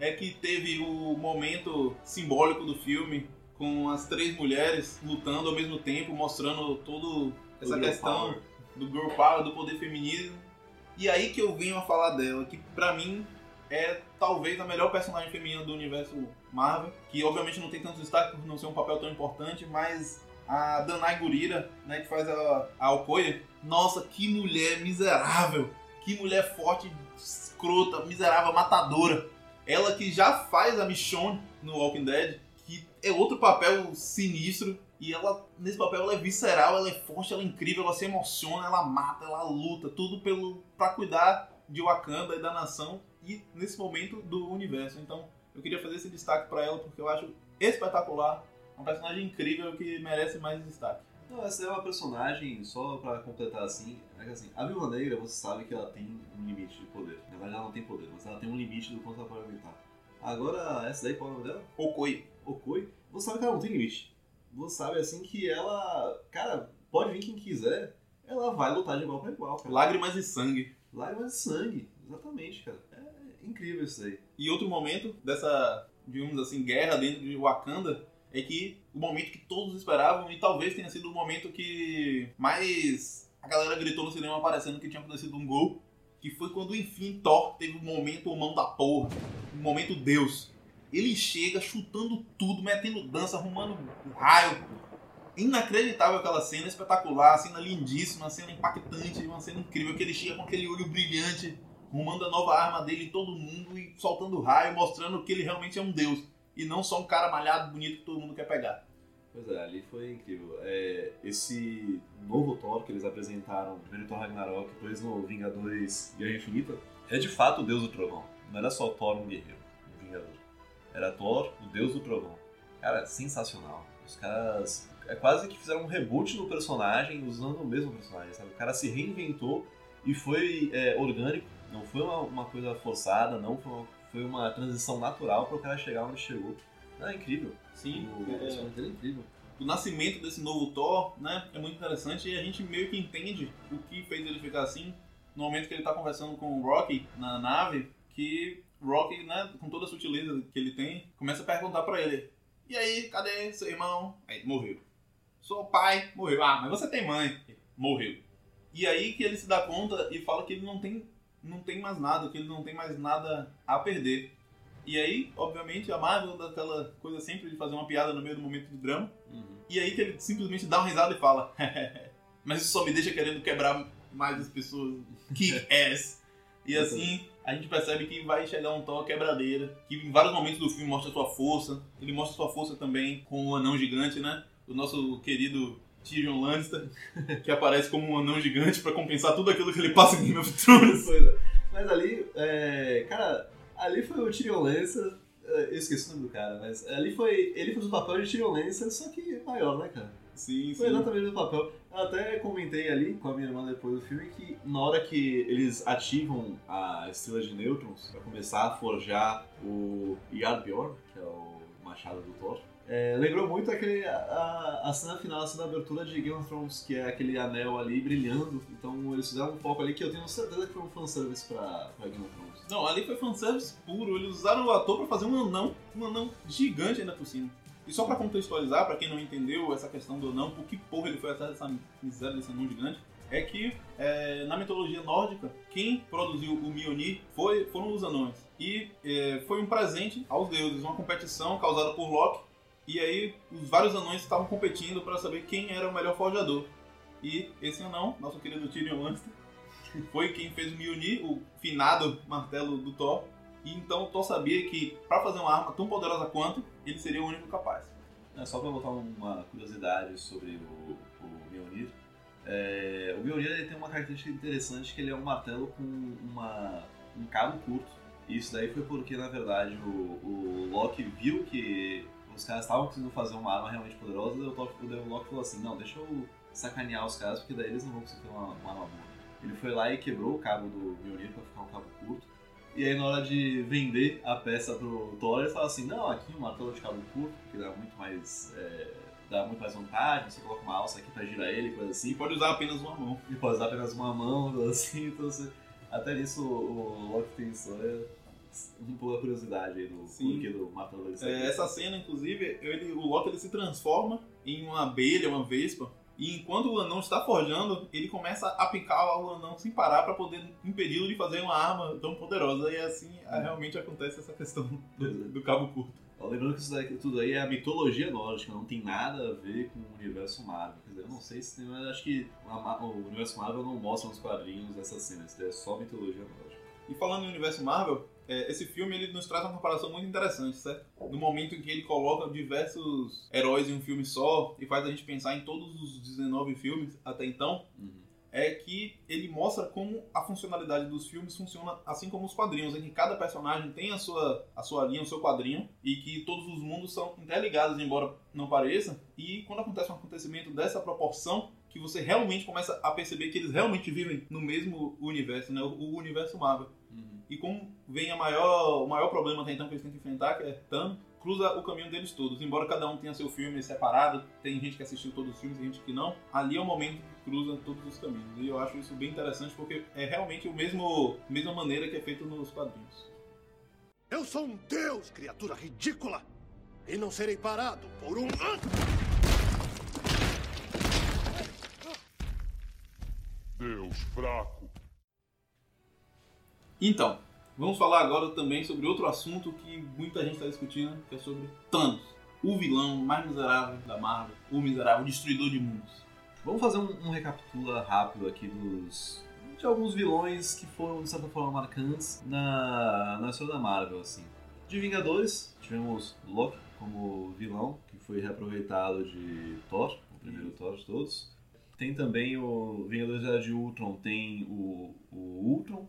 S1: é que teve o momento simbólico do filme com as três mulheres lutando ao mesmo tempo, mostrando toda essa questão do girl power, do poder feminino. E aí que eu venho a falar dela, que pra mim é talvez a melhor personagem feminina do universo Marvel, que obviamente não tem tanto destaque por não ser um papel tão importante, mas a Danai Gurira, né, que faz a, a Okoye, nossa, que mulher miserável, que mulher forte, escrota, miserável, matadora. Ela que já faz a Michonne no Walking Dead, que é outro papel sinistro, e ela, nesse papel, ela é visceral, ela é forte, ela é incrível, ela se emociona, ela mata, ela luta, tudo pelo para cuidar de Wakanda e da nação e nesse momento do universo. Então, eu queria fazer esse destaque para ela porque eu acho espetacular, um personagem incrível que merece mais destaque.
S2: Não, essa é uma personagem, só pra completar assim, é que assim, a Viúva Negra, você sabe que ela tem um limite de poder. Na verdade, ela não tem poder, mas ela tem um limite do quanto ela pode aguentar. Agora, essa daí, qual é o nome dela?
S1: Okoi.
S2: Okoi, você sabe que ela não tem limite. Você sabe, assim, que ela, cara, pode vir quem quiser, ela vai lutar de igual pra igual, cara.
S1: Lágrimas e sangue.
S2: Lágrimas de sangue, exatamente, cara. É incrível isso aí.
S1: E outro momento dessa, digamos assim, guerra dentro de Wakanda é que o momento que todos esperavam e talvez tenha sido o momento que mais a galera gritou no cinema parecendo que tinha acontecido um gol, que foi quando enfim Thor teve o momento mão da porra, o momento Deus. Ele chega chutando tudo, metendo dança, arrumando raio. Inacreditável aquela cena, espetacular, cena lindíssima, cena impactante, uma cena incrível, que ele chega com aquele olho brilhante, arrumando a nova arma dele em todo mundo e soltando raio, mostrando que ele realmente é um deus. E não só um cara malhado, bonito que todo mundo quer pegar.
S2: Pois é, ali foi incrível. É, esse novo Thor que eles apresentaram, primeiro Thor Ragnarok, depois no Vingadores Guerra Infinita, é de fato o Deus do Trovão. Não era só Thor um guerreiro, um Vingador. Era Thor, o Deus do Trovão. Cara, sensacional. Os caras é quase que fizeram um reboot no personagem usando o mesmo personagem, sabe? O cara se reinventou e foi é, orgânico, não foi uma, uma coisa forçada, não foi uma, foi uma transição natural para o cara chegar onde chegou. É incrível.
S1: Sim,
S2: O
S1: é-
S2: é incrível.
S1: o nascimento desse novo Thor, né, é muito interessante e a gente meio que entende o que fez ele ficar assim no momento que ele tá conversando com o Rocky na nave, que Rocky, né, com toda a sutileza que ele tem, começa a perguntar pra ele: "E aí, cadê seu irmão?" Aí, morreu. "Seu pai morreu." "Ah, mas você tem mãe." "Morreu." E aí que ele se dá conta e fala que ele não tem não tem mais nada, que ele não tem mais nada a perder. E aí, obviamente, a Marvel dá aquela coisa sempre de fazer uma piada no meio do momento de drama. E aí que ele simplesmente dá uma risada e fala: Mas isso só me deixa querendo quebrar mais as pessoas. Kick ass. E assim, a gente percebe que vai chegar um Thor quebradeira, que em vários momentos do filme mostra sua força. Ele mostra sua força também com o anão gigante, né? O nosso querido Tyrion Lannister, que aparece como um anão gigante pra compensar tudo aquilo que ele passa em Game of Thrones.
S2: É. Mas ali, é, cara, ali foi o Tyrion Lannister, é, eu esqueci o nome do cara, mas ali foi, ele fez o papel de Tyrion Lannister, só que maior, né, cara?
S1: Sim,
S2: Foi exatamente o papel. Eu até comentei ali com a minha irmã depois do filme que na hora que eles ativam a estrela de nêutrons pra começar a forjar o Yarbjorn, que é o machado do Thor, é, lembrou muito aquele, a, a cena final, a cena da abertura de Game of Thrones, que é aquele anel ali brilhando. Então eles fizeram um foco ali que eu tenho certeza que foi um fanservice pra, pra Game of Thrones.
S1: Não, ali foi fanservice puro. Eles usaram o ator pra fazer um anão, um anão gigante ainda por cima. E só pra contextualizar, pra quem não entendeu essa questão do anão, por que porra ele foi atrás dessa miséria desse anão gigante, é que é, na mitologia nórdica, quem produziu o Mjolnir foi, foram os anões. E é, foi um presente aos deuses, uma competição causada por Loki. E aí os vários anões estavam competindo pra saber quem era o melhor forjador. E esse anão, nosso querido Tyrion Lannister, foi quem fez o Mjolnir, o finado martelo do Thor. E então Thor sabia que para fazer uma arma tão poderosa quanto, ele seria o único capaz.
S2: É, só pra botar uma curiosidade sobre o. É, o Mjolnir ele tem uma característica interessante que ele é um martelo com uma, um cabo curto. E isso daí foi porque, na verdade, o, o Loki viu que os caras estavam conseguindo fazer uma arma realmente poderosa e o, Thor- o Loki falou assim, não, deixa eu sacanear os caras porque daí eles não vão conseguir ter uma, uma arma boa. Ele foi lá e quebrou o cabo do Mjolnir pra ficar um cabo curto. E aí na hora de vender a peça pro Thor, ele fala assim, não, aqui um martelo de cabo curto, que dá muito mais. é, dá muito mais vantagem, você coloca uma alça aqui pra girar ele, coisa assim.
S1: Pode usar apenas uma mão.
S2: E pode usar apenas uma mão, assim, então você... Até nisso o Loki tem história. Um pouco a curiosidade aí do porquê do martelo dele.
S1: É, essa cena, inclusive, ele, o Loki ele se transforma em uma abelha, uma vespa. E enquanto o anão está forjando, ele começa a picar o anão sem parar para poder impedi-lo de fazer uma arma tão poderosa. E assim é, realmente acontece essa questão do, do cabo curto.
S2: Lembrando que isso tudo aí é a mitologia nórdica, não tem nada a ver com o universo Marvel. Quer dizer, eu não sei se tem, mas acho que a o universo Marvel não mostra nos quadrinhos essas cenas, isso daí é só mitologia nórdica.
S1: E falando no universo Marvel, é, esse filme ele nos traz uma comparação muito interessante, certo? No momento em que ele coloca diversos heróis em um filme só e faz a gente pensar em todos os 19 filmes até então,
S2: Uhum.
S1: É que ele mostra como a funcionalidade dos filmes funciona assim como os quadrinhos, em que cada personagem tem a sua, a sua linha, o seu quadrinho, e que todos os mundos são interligados, embora não pareça, e quando acontece um acontecimento dessa proporção, que você realmente começa a perceber que eles realmente vivem no mesmo universo, né? o, universo Marvel. E como vem a maior, o maior problema até então que eles têm que enfrentar, que é Thanos, cruza o caminho deles todos. Embora cada um tenha seu filme separado, tem gente que assistiu todos os filmes e gente que não, ali é o momento que cruza todos os caminhos. E eu acho isso bem interessante porque é realmente o mesmo mesma maneira que é feito nos quadrinhos.
S5: Eu sou um deus, criatura ridícula! E não serei parado por um.
S6: Deus fraco.
S1: Então, vamos falar agora também sobre outro assunto que muita gente está discutindo, que é sobre Thanos, o vilão mais miserável da Marvel, o miserável destruidor de mundos.
S2: Vamos fazer um, um recapitula rápido aqui dos de alguns vilões que foram, de certa forma, marcantes na, na história da Marvel, assim. De Vingadores, tivemos Loki como vilão, que foi reaproveitado de Thor, o primeiro Thor de todos. Tem também o Vingadores Era de Ultron, tem o, o Ultron,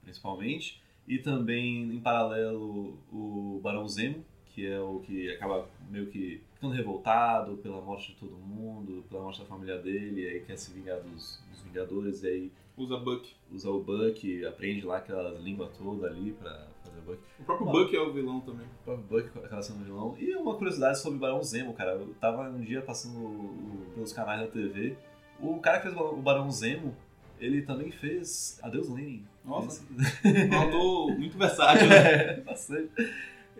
S2: principalmente, e também, em paralelo, o Barão Zemo, que é o que acaba meio que ficando revoltado pela morte de todo mundo, pela morte da família dele, e aí quer se vingar dos, dos Vingadores, e aí
S1: Usa Buck.
S2: usa o Buck, aprende lá aquelas línguas todas ali pra fazer o Buck.
S1: O próprio. Buck é o vilão também.
S2: O próprio Buck acaba sendo vilão. E uma curiosidade sobre o Barão Zemo, cara. Eu tava um dia passando o- o- pelos canais da TV. O cara que fez o Barão Zemo, ele também fez Adeus Lenin.
S1: Nossa.
S2: Esse-
S1: ator muito versátil, né?
S2: Bastante.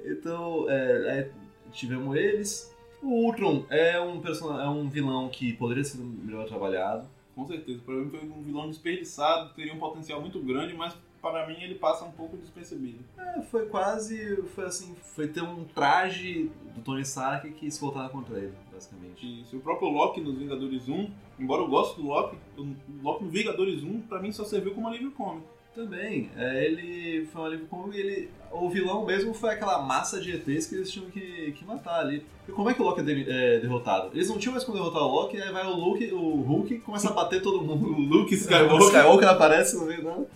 S2: Então, é, aí tivemos eles. O Ultron é um, person... é um vilão que poderia ser melhor trabalhado.
S1: Com certeza. Pra mim foi um vilão desperdiçado, teria um potencial muito grande, mas para mim ele passa um pouco despercebido.
S2: É, foi quase. Foi assim. Foi ter um traje do Tony Stark que se voltava contra ele, basicamente.
S1: E se o próprio Loki nos Vingadores 1, embora eu goste do Loki, o Loki no Vingadores 1 pra mim só serviu como alívio cômico.
S2: Também, é, ele foi um alívio cômico e ele. O vilão mesmo foi aquela massa de ETs que eles tinham que, que matar ali. E como é que o Loki é, de- é derrotado? Eles não tinham mais como derrotar o Loki, aí vai o Luke, o Hulk começa a bater todo mundo.
S1: O Luke
S2: O
S1: Skywalker.
S2: Skywalker aparece no meio dela.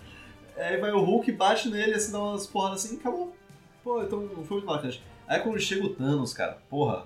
S2: Aí vai o Hulk, bate nele, assim, dá umas porradas assim e acabou. Pô, então não foi muito marcante. Aí quando chega o Thanos, cara, porra.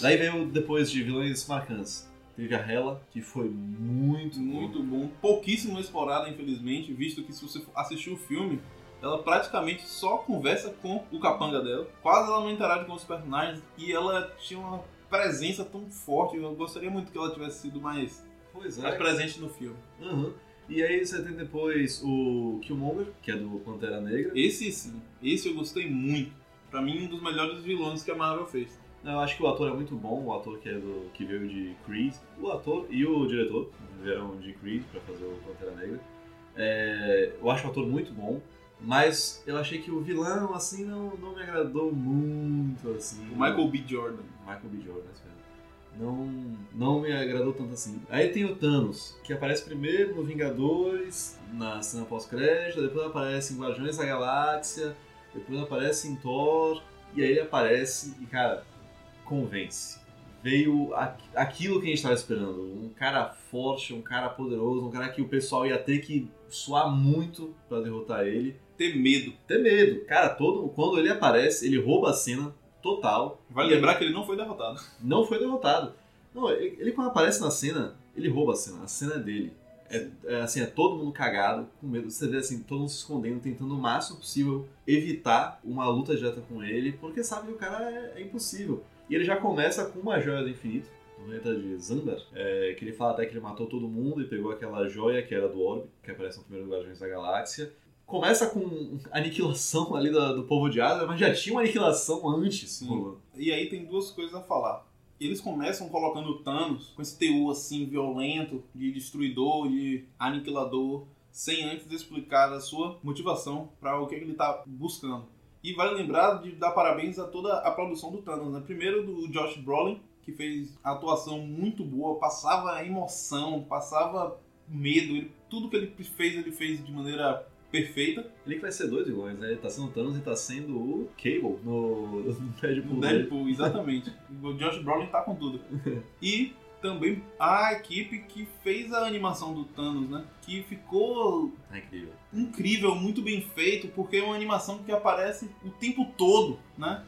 S2: Daí veio depois de vilões marcantes. Teve a Hela, que foi muito, muito.
S1: Muito bom. Pouquíssimo explorada, infelizmente, visto que se você assistir o filme, ela praticamente só conversa com o capanga dela. Quase ela não interage com os personagens e ela tinha uma presença tão forte. Eu gostaria muito que ela tivesse sido mais,
S2: Pois
S1: mais presente no filme.
S2: Uhum. E aí você tem depois o Killmonger, que é do Pantera Negra.
S1: Esse sim, esse eu gostei muito. Pra mim, um dos melhores vilões que a Marvel fez.
S2: Eu acho que o ator é muito bom, o ator que, é do, que veio de Creed. O ator e o diretor vieram de Creed pra fazer o Pantera Negra. É, eu acho o ator muito bom, mas eu achei que o vilão, assim, não, não me agradou muito, assim.
S1: O Michael B. Jordan.
S2: Michael B. Jordan, mesmo. Não, não me agradou tanto assim. Aí tem o Thanos, que aparece primeiro no Vingadores, na cena pós-crédito, depois aparece em Guardiões da Galáxia, depois aparece em Thor, e aí ele aparece e, cara, convence. Veio aqu- aquilo que a gente estava esperando. Um cara forte, um cara poderoso, um cara que o pessoal ia ter que suar muito pra derrotar ele.
S1: Ter medo.
S2: Ter medo. Cara, todo, quando ele aparece, ele rouba a cena total.
S1: Vale lembrar que ele não foi derrotado.
S2: não foi derrotado. Não, ele, ele quando aparece na cena, ele rouba a cena, a cena é dele. É, é, assim, é todo mundo cagado, com medo. Você vê assim, todo mundo se escondendo, tentando o máximo possível evitar uma luta direta com ele, porque sabe que o cara é, é impossível. E ele já começa com uma joia do infinito, planeta de Xandar, é, que ele fala até que ele matou todo mundo e pegou aquela joia que era do Orbe, que aparece no primeiro Guardiões da Galáxia. Começa com aniquilação ali do, do povo de Asgard, mas já tinha uma aniquilação antes.
S1: E aí tem duas coisas a falar. Eles começam colocando o Thanos com esse TU assim violento, de destruidor, de aniquilador, sem antes explicar a sua motivação para o que ele tá buscando. E vale lembrar de dar parabéns a toda a produção do Thanos, né? Primeiro do Josh Brolin, que fez a atuação muito boa, passava emoção, passava medo, ele- tudo que ele fez, ele fez de maneira perfeita.
S2: Ele que vai ser dois vilões, né? Ele tá sendo o Thanos e tá sendo o Cable no, no Deadpool.
S1: No. Deadpool, exatamente. o Josh Brolin tá com tudo. E também a equipe que fez a animação do Thanos, né? Que ficou
S2: Tá incrível.
S1: incrível, muito bem feito, porque é uma animação que aparece o tempo todo, né?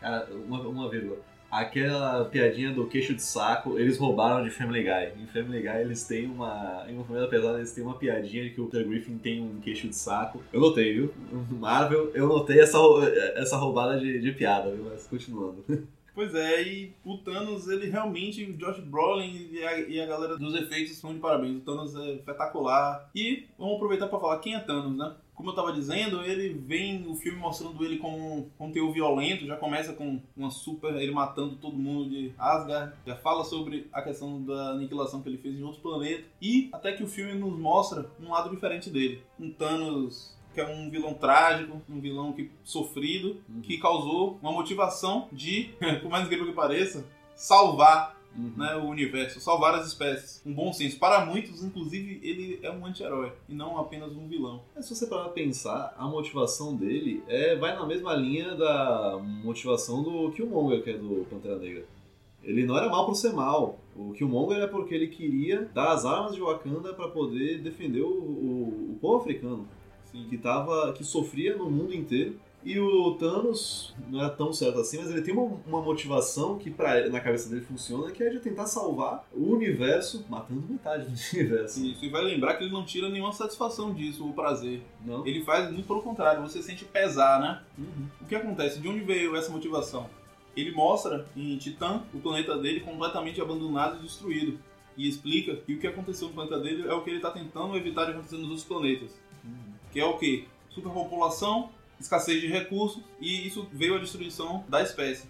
S2: Cara, uma, uma vírgula. Aquela piadinha do queixo de saco, eles roubaram de Family Guy. Em Family Guy eles têm uma. Em uma família pesada eles têm uma piadinha de que o Peter Griffin tem um queixo de saco. Eu notei, viu? Marvel, eu notei essa, essa roubada de, de piada, viu? Mas continuando.
S1: Pois é, e o Thanos, ele realmente, o Josh Brolin e a, e a galera dos efeitos estão de parabéns. O Thanos é espetacular. E vamos aproveitar para falar quem é Thanos, né? Como eu tava dizendo, ele vem o filme mostrando ele como um conteúdo violento, já começa com uma super. ele matando todo mundo de Asgard, já fala sobre a questão da aniquilação que ele fez em outros planetas, e até que o filme nos mostra um lado diferente dele. Um Thanos que é um vilão trágico, um vilão que sofrido, que causou uma motivação de, por mais incrível que pareça, salvar né, o universo, salvar as espécies. Um bom senso. Para muitos, inclusive, ele é um anti-herói e não apenas um vilão.
S2: Mas se você parar pensar, a motivação dele é, vai na mesma linha da motivação do Killmonger, que é do Pantera Negra. Ele não era mal por ser mal. O Killmonger é porque ele queria dar as armas de Wakanda para poder defender o, o, o povo africano, que, tava, que sofria no mundo inteiro. E o Thanos não é tão certo assim, mas ele tem uma, uma motivação que pra, na cabeça dele funciona, que é de tentar salvar o universo, matando metade do universo.
S1: Isso, e vai lembrar que ele não tira nenhuma satisfação disso, ou prazer.
S2: Não?
S1: Ele faz muito pelo contrário, você sente pesar, né?
S2: Uhum.
S1: O que acontece? De onde veio essa motivação? Ele mostra em Titã o planeta dele completamente abandonado e destruído. E explica que o que aconteceu no planeta dele é o que ele está tentando evitar de acontecer nos outros planetas. Que é o quê? Superpopulação, escassez de recursos e isso veio a destruição da espécie.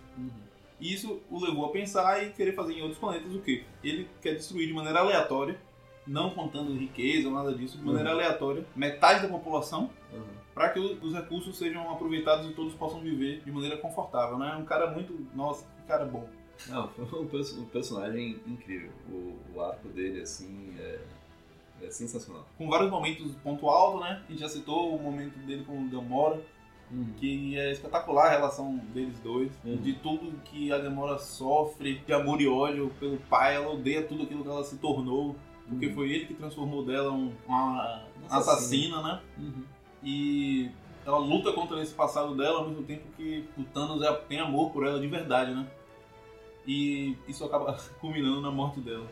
S1: E isso o levou a pensar e querer fazer em outros planetas o quê? Ele quer destruir de maneira aleatória, não contando riqueza ou nada disso, de maneira aleatória, metade da população
S2: Uhum.
S1: para que os recursos sejam aproveitados e todos possam viver de maneira confortável, né? Um cara muito, nossa, que cara bom.
S2: Não, foi um, um personagem incrível. O, o arco dele, assim, é, é sensacional.
S1: Com vários momentos ponto alto, né? A gente já citou o momento dele com o Gamora, que é espetacular a relação deles dois,
S2: Uhum.
S1: de tudo que a Gamora sofre, de amor e ódio pelo pai, ela odeia tudo aquilo que ela se tornou, porque
S2: Uhum.
S1: foi ele que transformou dela um- uma
S2: Assassina.
S1: assassina, né?
S2: Uhum.
S1: E ela luta contra esse passado dela ao mesmo tempo que o Thanos é- tem amor por ela de verdade, né? E isso acaba culminando na morte dela.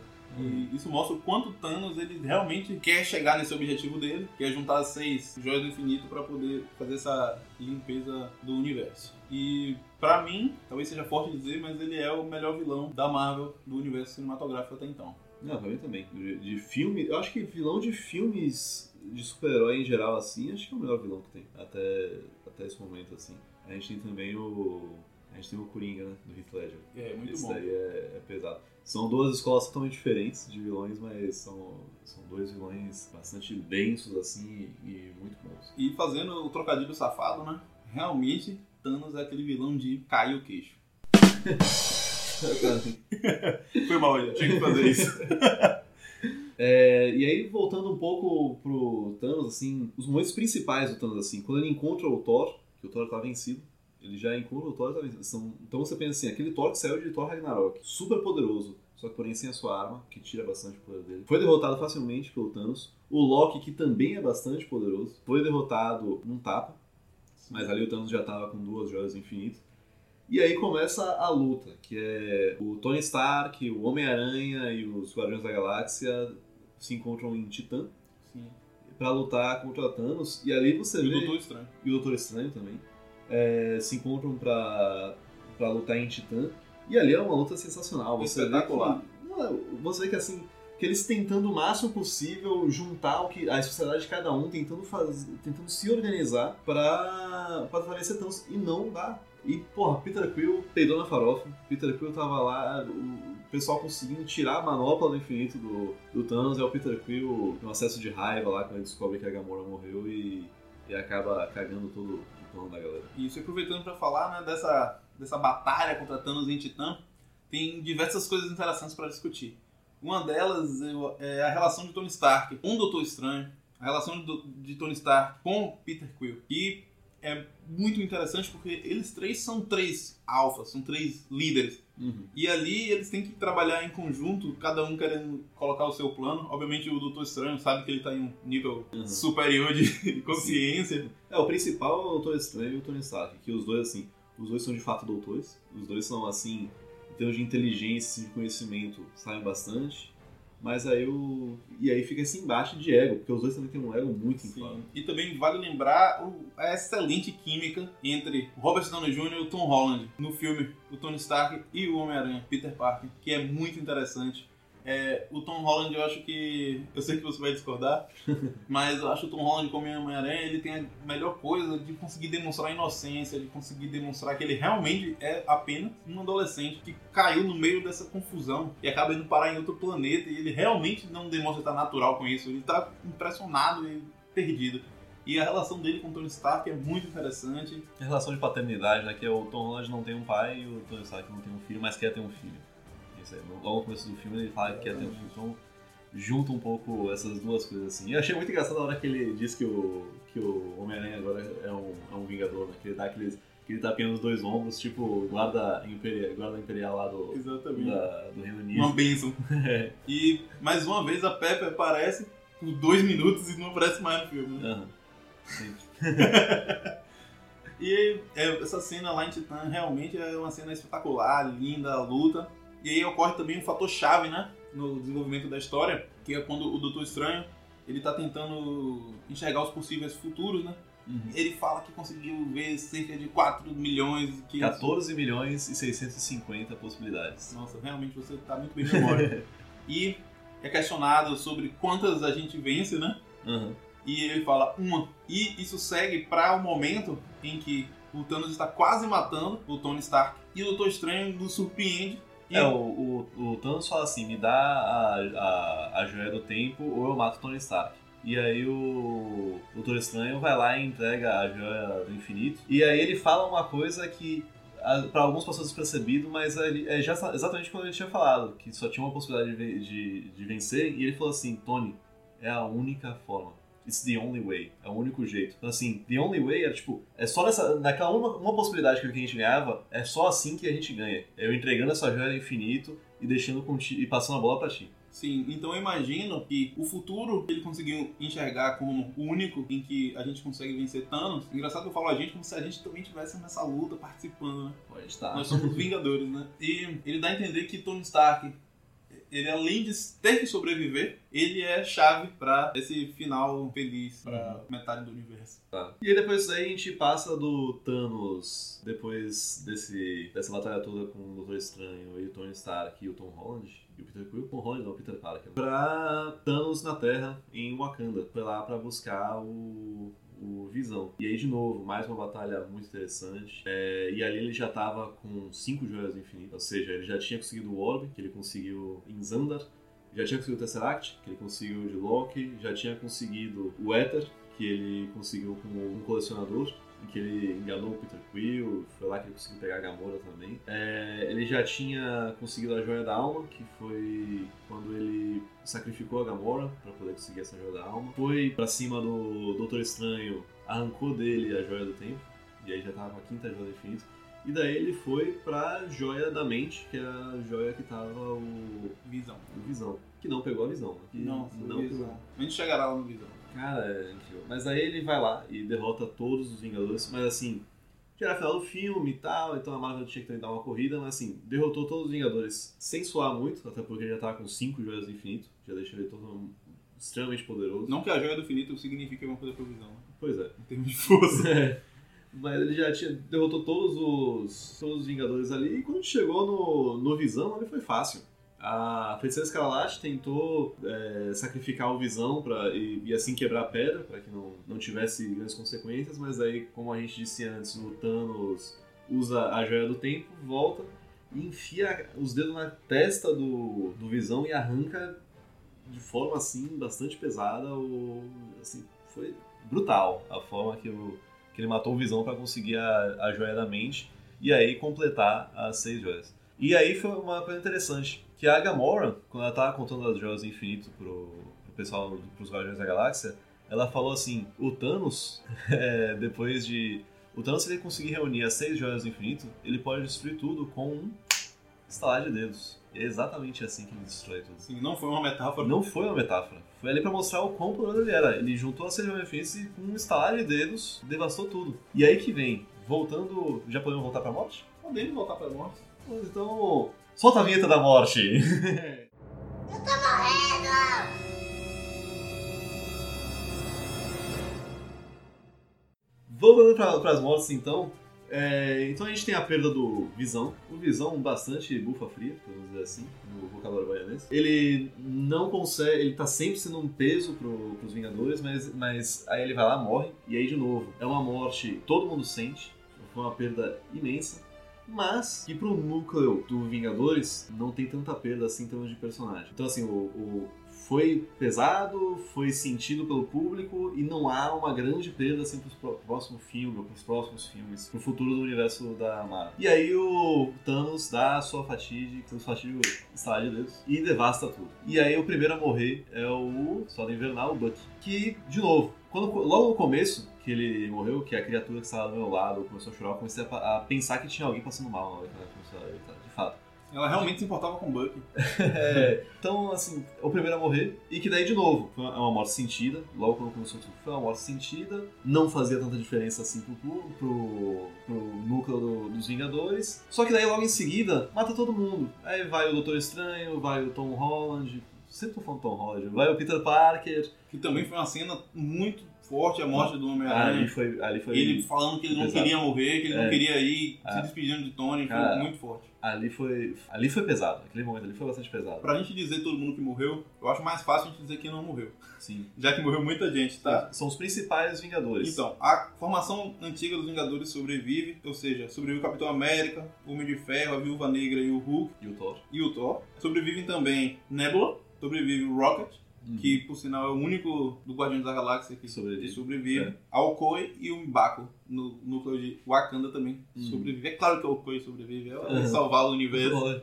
S1: Isso mostra o quanto Thanos ele realmente quer chegar nesse objetivo dele, que é juntar seis joias do infinito para poder fazer essa limpeza do universo. E pra mim, talvez seja forte dizer, mas ele é o melhor vilão da Marvel do universo cinematográfico até então.
S2: Não, pra mim também. De, de filme, eu acho que vilão de filmes de super-herói em geral, assim, acho que é o melhor vilão que tem. Até, até esse momento, assim. A gente tem também o. A gente tem o Coringa, né? Do Heath Ledger.
S1: É muito
S2: Esse
S1: bom.
S2: daí é, é pesado. São duas escolas totalmente diferentes de vilões, mas são, são dois vilões bastante densos, assim, e muito bons.
S1: E fazendo o trocadilho safado, né? Realmente, Thanos é aquele vilão de cair o queixo. Foi mal, já tinha que fazer isso.
S2: É, e aí, voltando um pouco pro Thanos, assim, os momentos principais do Thanos, assim, quando ele encontra o Thor, que o Thor tá vencido, ele já encontra o Thor e vencido. São- então você pensa assim, aquele Thor que saiu de Thor Ragnarok, super poderoso, só que porém sem a sua arma, que tira bastante o poder dele. Foi derrotado facilmente pelo Thanos. O Loki, que também é bastante poderoso, foi derrotado num tapa, mas ali o Thanos já tava com duas joias do infinito. E aí começa a luta, que é o Tony Stark, o Homem-Aranha e os Guardiões da Galáxia se encontram em Titã
S1: Sim.
S2: pra lutar contra Thanos. E ali você
S1: E o
S2: vê.
S1: Doutor Estranho.
S2: E o Doutor Estranho também. É, se encontram pra, pra lutar em Titã. E ali é uma luta sensacional. Você vê
S1: Espetacular.
S2: que, não, é, você vê que assim. Que eles tentando o máximo possível juntar o que a sociedade de cada um, tentando fazer, tentando se organizar pra, pra vencer Thanos. E não dá. E, porra, Peter Quill peidou na farofa. Peter Quill tava lá, o pessoal conseguindo tirar a manopla do infinito do, do Thanos. É o Peter Quill com um acesso de raiva lá quando ele descobre que a Gamora morreu e, e acaba cagando todo, plano da galera.
S1: Isso, e aproveitando para falar né, dessa, dessa batalha contra Thanos em Titã, tem diversas coisas interessantes para discutir. Uma delas eu- é a relação de Tony Stark com o Doutor Estranho, a relação de, de Tony Stark com Peter Quill, que é muito interessante porque eles três são três alfas, são três líderes. E ali eles têm que trabalhar em conjunto, cada um querendo colocar o seu plano. Obviamente o Doutor Estranho sabe que ele está em um nível
S2: Uhum.
S1: superior de consciência.
S2: É, o principal é o Doutor Estranho e o Tony Stark, que os dois, assim, os dois são de fato doutores, os dois são, assim, em termos de inteligência e de conhecimento, sabem bastante, mas aí o... e aí fica esse embate de ego, porque os dois também têm um ego muito inflado.
S1: E também vale lembrar o- a excelente química entre Robert Downey Jr. e o Tom Holland no filme O Tony Stark e o Homem-Aranha, Peter Parker, que é muito interessante. É, o Tom Holland, eu acho que. Eu sei que você vai discordar, mas eu acho o Tom Holland como Homem-Aranha, ele tem a melhor coisa de conseguir demonstrar inocência, de conseguir demonstrar que ele realmente é apenas um adolescente que caiu no meio dessa confusão e acaba indo parar em outro planeta e ele realmente não demonstra estar natural com isso, ele está impressionado e perdido. E a relação dele com o Tony Stark é muito interessante.
S2: A relação de paternidade, né, que é o Tom Holland não tem um pai e o Tony Stark não tem um filho, mas quer ter um filho. Logo no começo do filme ele fala que quer ter um filho, então junta um pouco essas duas coisas assim. Eu achei muito engraçado a hora que ele diz que o, que o Homem-Aranha agora é um, é um vingador, né, que ele dá aqueles, aquele tapinha nos dois ombros, tipo guarda imperial, guarda imperial lá do, da- do Reino Unido.
S1: Uma bênção. E mais uma vez a Pepe aparece por dois minutos e não aparece mais no filme. né?
S2: Sim.
S1: E é, essa cena lá em Titã realmente é uma cena espetacular, linda, a luta. E aí ocorre também um fator chave, né? No desenvolvimento da história, que é quando o Doutor Estranho ele tá tentando enxergar os possíveis futuros, né?
S2: Uhum.
S1: Ele fala que conseguiu ver cerca de 4 milhões que
S2: 14 milhões e 650 possibilidades.
S1: Nossa, realmente você tá muito bem de memória. e é questionado sobre quantas a gente vence, né?
S2: Aham.
S1: E ele fala uma. E isso segue para o momento em que o Thanos está quase matando o Tony Stark e o Doutor Estranho nos surpreende. E
S2: É, o, o, o Thanos fala assim, me dá a, a, a joia do tempo ou eu mato o Tony Stark. E aí o, Doutor Estranho vai lá e entrega a joia do infinito. E aí ele fala uma coisa que para alguns passou despercebido, mas é já, exatamente quando ele tinha falado, que só tinha uma possibilidade de, de, de vencer. E ele falou assim, Tony, é a única forma. It's the only way. É o único jeito. Então, assim, the only way era tipo, é só nessa, naquela uma, uma possibilidade que a gente ganhava, é só assim que a gente ganha. É eu entregando essa joia infinito e deixando e passando a bola pra ti.
S1: Sim, então eu imagino que o futuro ele conseguiu enxergar como o único em que a gente consegue vencer Thanos. Engraçado que eu falo a gente como se a gente também estivesse nessa luta participando, né?
S2: Pode estar.
S1: Nós somos Vingadores, né? E ele dá a entender que Tony Stark, ele além de ter que sobreviver, ele é chave pra esse final feliz pra metade do universo.
S2: Tá. E aí depois disso aí a gente passa do Thanos, depois desse, dessa batalha toda com o Doutor Estranho e o Tony Stark e o Tom Holland, e o Peter Quill, Tom Holland não, o Peter Parker, pra Thanos na Terra, em Wakanda, foi lá pra buscar o, o Visão. E aí de novo, mais uma batalha muito interessante, É, e ali ele já tava com cinco joias do infinito, ou seja, ele já tinha conseguido o Orb, que ele conseguiu em Xandar, já tinha conseguido o Tesseract, que ele conseguiu de Loki, já tinha conseguido o Éter, que ele conseguiu com um colecionador, em que ele enganou o Peter Quill, foi lá que ele conseguiu pegar a Gamora também. É, ele já tinha conseguido a Joia da Alma, que foi quando ele sacrificou a Gamora para poder conseguir essa Joia da Alma. Foi pra cima do Doutor Estranho, arrancou dele a Joia do Tempo, e aí já tava com a quinta Joia do Infinito. E daí ele foi pra Joia da Mente, que é a joia que tava o,
S1: Visão.
S2: o Visão. Que não pegou a Visão, né? Que
S1: Não,
S2: não pegou.
S1: Visão. A gente chegará lá no Visão.
S2: Cara, incrível. Mas aí ele vai lá e derrota todos os Vingadores, mas assim, já era final do filme e tal, então a Marvel tinha que também dar uma corrida, mas assim, derrotou todos os Vingadores sem suar muito, até porque ele já tava com cinco joias do infinito, já deixou ele todo extremamente poderoso.
S1: Não que a joia do infinito signifique alguma coisa pra Visão, né?
S2: Pois é.
S1: em termos de força.
S2: É. Mas ele já tinha derrotou todos os, todos os Vingadores ali, e quando chegou no, no Visão, ali foi fácil. A Feiticeira Escarlate tentou é, sacrificar o Visão pra, e, e assim quebrar a pedra, para que não, não tivesse grandes consequências, mas aí, como a gente disse antes, o Thanos usa a Joia do Tempo, volta e enfia os dedos na testa do, do Visão e arranca de forma assim bastante pesada. O, assim, foi brutal a forma que o, que ele matou o Visão pra conseguir a, a joia da mente e aí completar as seis joias. E aí foi uma coisa interessante, que a Gamora, quando ela tava contando as joias do infinito pro, pro pessoal, pros Guardiões da Galáxia, ela falou assim, o Thanos, é, depois de... O Thanos, se ele conseguir reunir as seis joias do infinito, ele pode destruir tudo com um estalar de dedos. E é exatamente assim que ele destrói tudo.
S1: Assim, não foi uma metáfora.
S2: Não foi uma metáfora. Foi ali pra mostrar o quão poderoso ele era. Ele juntou a seis joias do infinito e com um estalar de dedos, devastou tudo. E aí que vem, voltando... Já podemos voltar pra morte?
S1: Podemos voltar pra morte.
S2: Então, solta a vinheta da morte.
S7: Eu tô morrendo!
S2: Voltando para as mortes, então. é, então a gente tem a perda do Visão. O Visão bastante bufa fria, vamos dizer assim, no vocabulário baianês. Ele não consegue, ele tá sempre sendo um peso pro, pros Vingadores, mas, mas aí ele vai lá, morre, e aí de novo. É uma morte todo mundo sente, foi uma perda imensa. Mas que pro núcleo do Vingadores não tem tanta perda assim em termos de personagem. Então assim, o, o- foi pesado, foi sentido pelo público e não há uma grande perda assim pro próximo filme, ou pros próximos filmes, pro futuro do universo da Marvel. E aí o Thanos dá a sua fatídica, seu fatídico estalar de dedos e devasta tudo. E aí o primeiro a morrer é o Soda Invernal, o Bucky, que, de novo, quando, logo no começo que ele morreu, que a criatura que estava do meu lado começou a chorar, eu comecei a, a pensar que tinha alguém passando mal na hora que ela começou a gritar.
S1: Ela realmente se importava com o Bucky.
S2: É, então, assim, é o primeiro a morrer. E que daí, de novo, foi uma morte sentida. Logo quando começou tudo, foi uma morte sentida. Não fazia tanta diferença assim pro, pro, pro, pro núcleo do- dos Vingadores. Só que daí, logo em seguida, mata todo mundo. Aí vai o Doutor Estranho, vai o Tom Holland. Sempre tô falando Tom Holland. Vai o Peter Parker.
S1: Que também foi uma cena muito forte, a morte do
S2: ali
S1: Homem-Aranha.
S2: foi. Ali foi
S1: Ele falando que ele não
S2: pesado.
S1: queria morrer, que ele
S2: É.
S1: não queria ir,
S2: Ah.
S1: se despedindo de Tony, foi muito forte.
S2: ali foi. Ali foi pesado. Aquele momento ali foi bastante pesado.
S1: Pra gente dizer todo mundo que morreu, eu acho mais fácil a gente dizer quem não morreu.
S2: Sim.
S1: Já que morreu muita gente, tá?
S2: São os principais Vingadores.
S1: Então, a formação antiga dos Vingadores sobrevive, ou seja, sobrevive o Capitão América, o Homem de Ferro, a Viúva Negra e o Hulk
S2: E o Thor.
S1: e o Thor. Sobrevivem também Nebula, sobrevive o Rocket, que por sinal é o único do Guardiões da Galáxia que
S2: Sobrevive.
S1: que sobrevive.
S2: É.
S1: A Okoi e o Mbaku, no núcleo de Wakanda também
S2: Uhum.
S1: sobrevive. É claro que a Okoi sobrevive, ela
S2: Uhum.
S1: salvar o universo.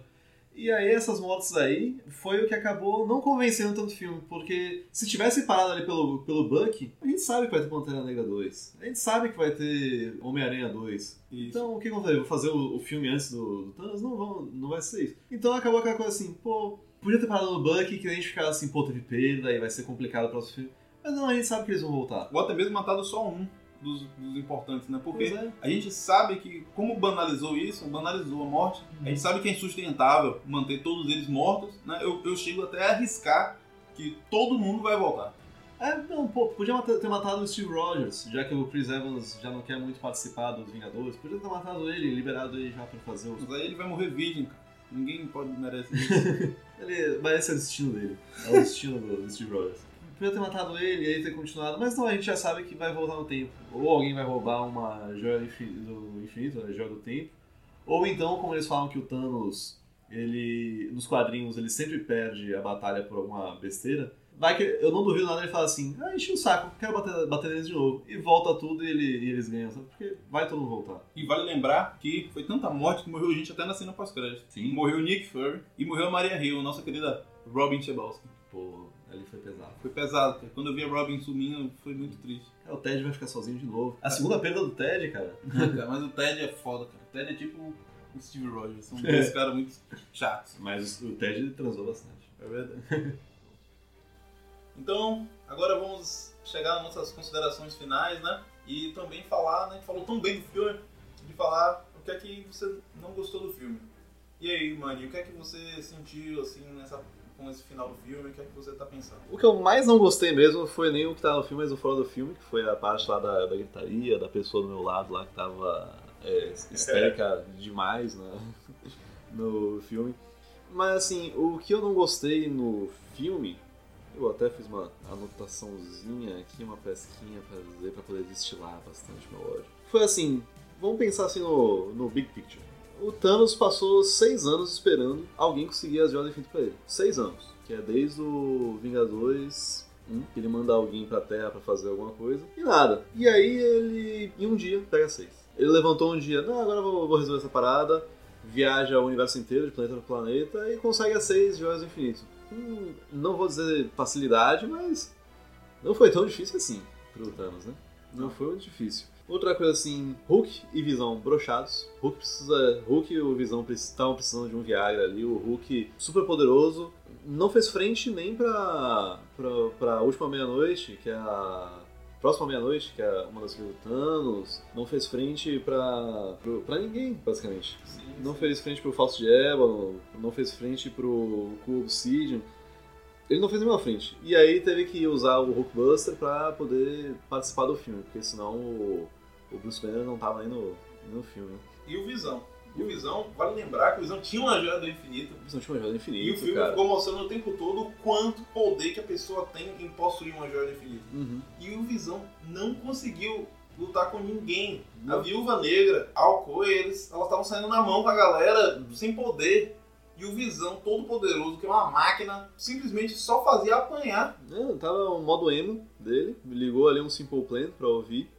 S2: E aí essas mortes aí foi o que acabou não convencendo tanto o filme, porque se tivesse parado ali pelo, pelo Bucky, a gente sabe que vai ter Pantera Negra 2, a gente sabe que vai ter Homem-Aranha 2.
S1: Isso.
S2: Então o que aconteceu? Vou fazer o, o filme antes do, do Thanos? Não, vão, não vai ser isso. Então acabou aquela coisa assim, pô, podia ter parado no Bucky, que a gente ficava assim, pô, teve perda e vai ser complicado o próximo filme. Mas não, a gente sabe que eles vão voltar.
S1: Ou até mesmo matado só um dos, dos importantes, né? Porque
S2: é.
S1: a gente sabe que, como banalizou isso, banalizou a morte, a gente sabe que é insustentável manter todos eles mortos, né? Eu, eu chego até a arriscar que todo mundo vai voltar.
S2: É, não, pô, podia ter matado o Steve Rogers, já que o Chris Evans já não quer muito participar dos Vingadores. Podia ter matado ele, liberado ele já pra fazer os.
S1: Mas aí ele vai morrer virgem, cara. Ninguém pode merece isso.
S2: Ele, esse é o destino dele. É o destino do, Steve Rogers. Podia ter matado ele e aí ter continuado, mas não, a gente já sabe que vai voltar no tempo. Ou alguém vai roubar uma joia do infi- do infinito, a joia do tempo. Ou então, como eles falam que o Thanos, ele. Nos quadrinhos, ele sempre perde a batalha por alguma besteira. Vai que eu não duvido nada ele fala assim, ah, enchi o saco, quero bater, bater neles de novo. E volta tudo e, ele, e eles ganham, sabe? Porque vai todo mundo voltar.
S1: e vale lembrar que foi tanta morte que morreu gente até na cena pós-crédito.
S2: Sim.
S1: Morreu o Nick Fury e morreu a Maria Hill, nossa querida Robin Chebowski.
S2: Pô, ali foi pesado.
S1: Foi pesado, cara. Quando eu vi a Robin sumindo, foi muito triste.
S2: Cara, o Ted vai ficar sozinho de novo. A segunda perda do Ted, cara.
S1: Cara, mas o Ted é foda, cara. O Ted é tipo o Steve Rogers. São dois caras muito chatos.
S2: Mas o Ted transou bastante.
S1: É verdade. Então, agora vamos chegar nas nossas considerações finais, né? E também falar, né? A gente falou tão bem do filme, de falar o que é que você não gostou do filme. E aí, Mani, o que é que você sentiu, assim, nessa, com esse final do filme? O que é que você tá pensando?
S2: O que eu mais não gostei mesmo foi nem o que tava no filme, mas o fora do filme, que foi a parte lá da, da gritaria, da pessoa do meu lado lá que tava é, histérica demais né, no filme. Mas assim, o que eu não gostei no filme, eu até fiz uma anotaçãozinha aqui, uma pesquinha pra dizer, pra poder destilar bastante meu ódio. Foi assim, vamos pensar assim no, no big picture. O Thanos passou seis anos esperando alguém conseguir as joias do infinito pra ele. Seis anos. Que é desde o Vingadores Um, que ele manda alguém pra Terra pra fazer alguma coisa. E nada. E aí ele, em um dia, pega seis. Ele levantou um dia, não, agora vou, vou resolver essa parada. Viaja o universo inteiro, de planeta para planeta, e consegue as seis joias do infinito. Hum, não vou dizer facilidade, mas não foi tão difícil assim pro Thanos, né? Não foi muito difícil. Outra coisa assim, Hulk e Visão brochados. Hulk. Hulk e o Visão estavam precisando de um Viagra ali. O Hulk super poderoso. Não fez frente nem pra, pra, pra última meia-noite, que é a. Próxima meia-noite, que é uma das do Thanos. Não fez frente pra. pra, pra ninguém, basicamente. Não fez frente pro Falso de Ébano, não fez frente pro Cool Obsidian. Ele não fez nenhuma frente. E aí teve que usar o Hulkbuster pra poder participar do filme, porque senão o, o Bruce Banner não tava nem no, nem no filme.
S1: E o Visão. E o Visão, vale lembrar que o Visão tinha uma joia do infinito.
S2: O Visão tinha uma joia do infinito,
S1: E o filme
S2: cara.
S1: ficou mostrando o tempo todo o quanto poder que a pessoa tem em possuir uma joia do infinito.
S2: Uhum.
S1: E o Visão não conseguiu lutar com ninguém. A
S2: Não.
S1: Viúva Negra, a Alcoa, eles elas estavam saindo na mão com a galera sem poder. E o Visão, todo poderoso, que é uma máquina, simplesmente só fazia apanhar.
S2: Não, tava o modo emo dele, ligou ali um Simple Plan pra ouvir.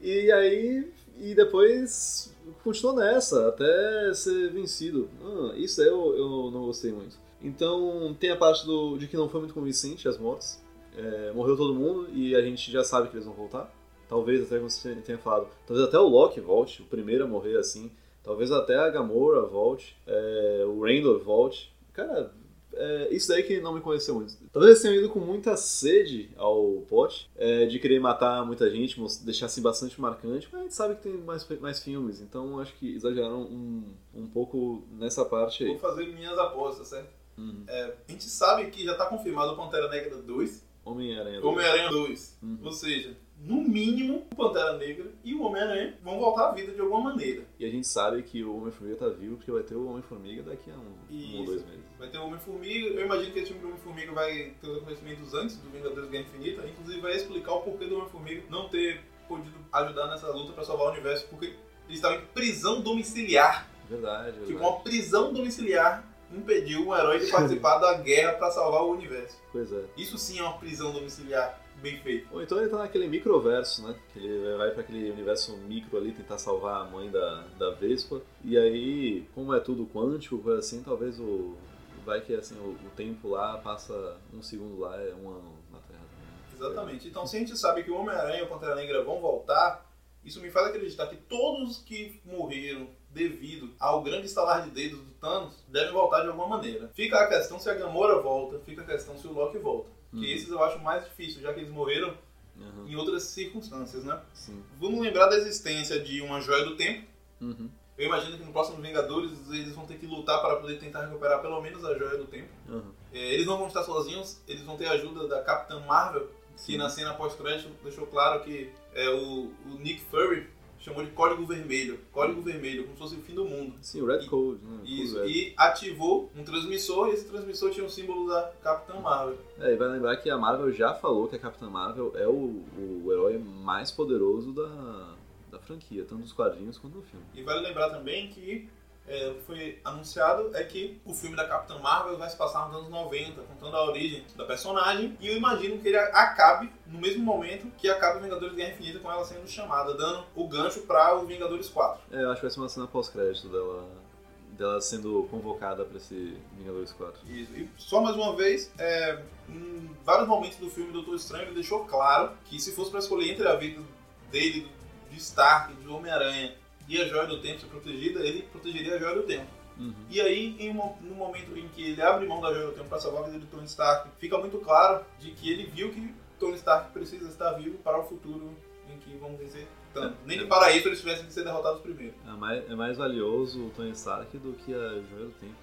S2: E aí. E depois continuou nessa, até ser vencido. Ah, isso eu, eu não gostei muito. Então tem a parte do, de que não foi muito convincente as mortes. É, morreu todo mundo e a gente já sabe que eles vão voltar. Talvez até como você tenha falado, talvez até o Loki volte, o primeiro a morrer assim. Talvez até a Gamora volte, é, o Randall volte. Cara, é, isso daí que não me conheceu muito. Talvez eles tenham ido com muita sede ao pote, é, de querer matar muita gente, deixar assim bastante marcante, mas a gente sabe que tem mais, mais filmes, então acho que exageraram um, um pouco nessa parte aí.
S1: Vou fazer minhas apostas, certo?
S2: Uhum.
S1: É, a gente sabe que já tá confirmado o Pantera Negra 2,
S2: Homem-Aranha.
S1: Homem-Aranha 2.
S2: Uhum.
S1: Ou seja, no mínimo, o Pantera Negra e o Homem-Aranha vão voltar à vida de alguma maneira.
S2: E a gente sabe que o Homem-Formiga tá vivo porque vai ter o Homem-Formiga daqui a um, um ou dois meses.
S1: Vai ter o Homem-Formiga. Eu imagino que esse filme do Homem-Formiga vai ter os acontecimentos antes do Vingadores Guerra Infinita. Inclusive, vai explicar o porquê do Homem-Formiga não ter podido ajudar nessa luta pra salvar o universo. Porque ele estava em prisão domiciliar.
S2: Verdade, verdade.
S1: Tipo, uma prisão domiciliar impediu um herói de participar da guerra pra salvar o universo.
S2: Pois é.
S1: Isso sim é uma prisão domiciliar bem feita.
S2: Ou então ele tá naquele microverso, né? Que ele vai pra aquele universo micro ali tentar salvar a mãe da, da Vespa. E aí, como é tudo quântico, coisa assim, talvez o. Vai que assim, o, o tempo lá passa um segundo lá, é um ano na Terra também.
S1: Exatamente. Então, se a gente sabe que o Homem-Aranha e o Pantera Negra vão voltar, isso me faz acreditar que todos que morreram devido ao grande estalar de dedos do Thanos devem voltar de alguma maneira. Fica a questão se a Gamora volta, fica a questão se o Loki volta. Que
S2: Uhum.
S1: esses eu acho mais difícil, já que eles morreram
S2: Uhum.
S1: em outras circunstâncias, né?
S2: Sim.
S1: Vamos lembrar da existência de uma joia do tempo.
S2: Uhum.
S1: Eu imagino que no próximo Vingadores eles vão ter que lutar para poder tentar recuperar pelo menos a joia do tempo.
S2: Uhum.
S1: É, eles não vão estar sozinhos, eles vão ter a ajuda da Capitã Marvel, que
S2: Sim.
S1: na cena pós-crédito deixou claro que é, o, o Nick Fury chamou de Código Vermelho. Código Vermelho, como se fosse o fim do mundo.
S2: Sim, o Red
S1: E-
S2: Code, né?
S1: Isso,
S2: Red.
S1: e ativou um transmissor, e esse transmissor tinha o símbolo da Capitã Marvel.
S2: É, e vai lembrar que a Marvel já falou que a Capitã Marvel é o, o herói mais poderoso da, da franquia, tanto nos quadrinhos quanto no filme.
S1: E vale lembrar também que é, o que foi anunciado é que o filme da Capitã Marvel vai se passar nos anos 90, contando a origem da personagem. E eu imagino que ele acabe no mesmo momento que acaba o Vingadores Guerra Infinita com ela sendo chamada, dando o gancho para o Vingadores 4.
S2: É, eu acho que vai ser uma cena pós-crédito dela, dela sendo convocada pra esse Vingadores 4.
S1: Isso. E só mais uma vez, é, em vários momentos do filme Doutor Estranho ele deixou claro que se fosse para escolher entre a vida dele, de Stark, de Homem-Aranha e a Joia do Tempo ser protegida, ele protegeria a Joia do Tempo.
S2: Uhum.
S1: E aí, em um, no momento em que ele abre mão da Joia do Tempo para salvar a vida de Tony Stark, fica muito claro de que ele viu que Tony Stark precisa estar vivo para o futuro em que vamos vencer tanto. Nem que para isso eles tivessem que ser derrotados primeiro.
S2: É, mais, é mais valioso o Tony Stark do que a Joia do Tempo.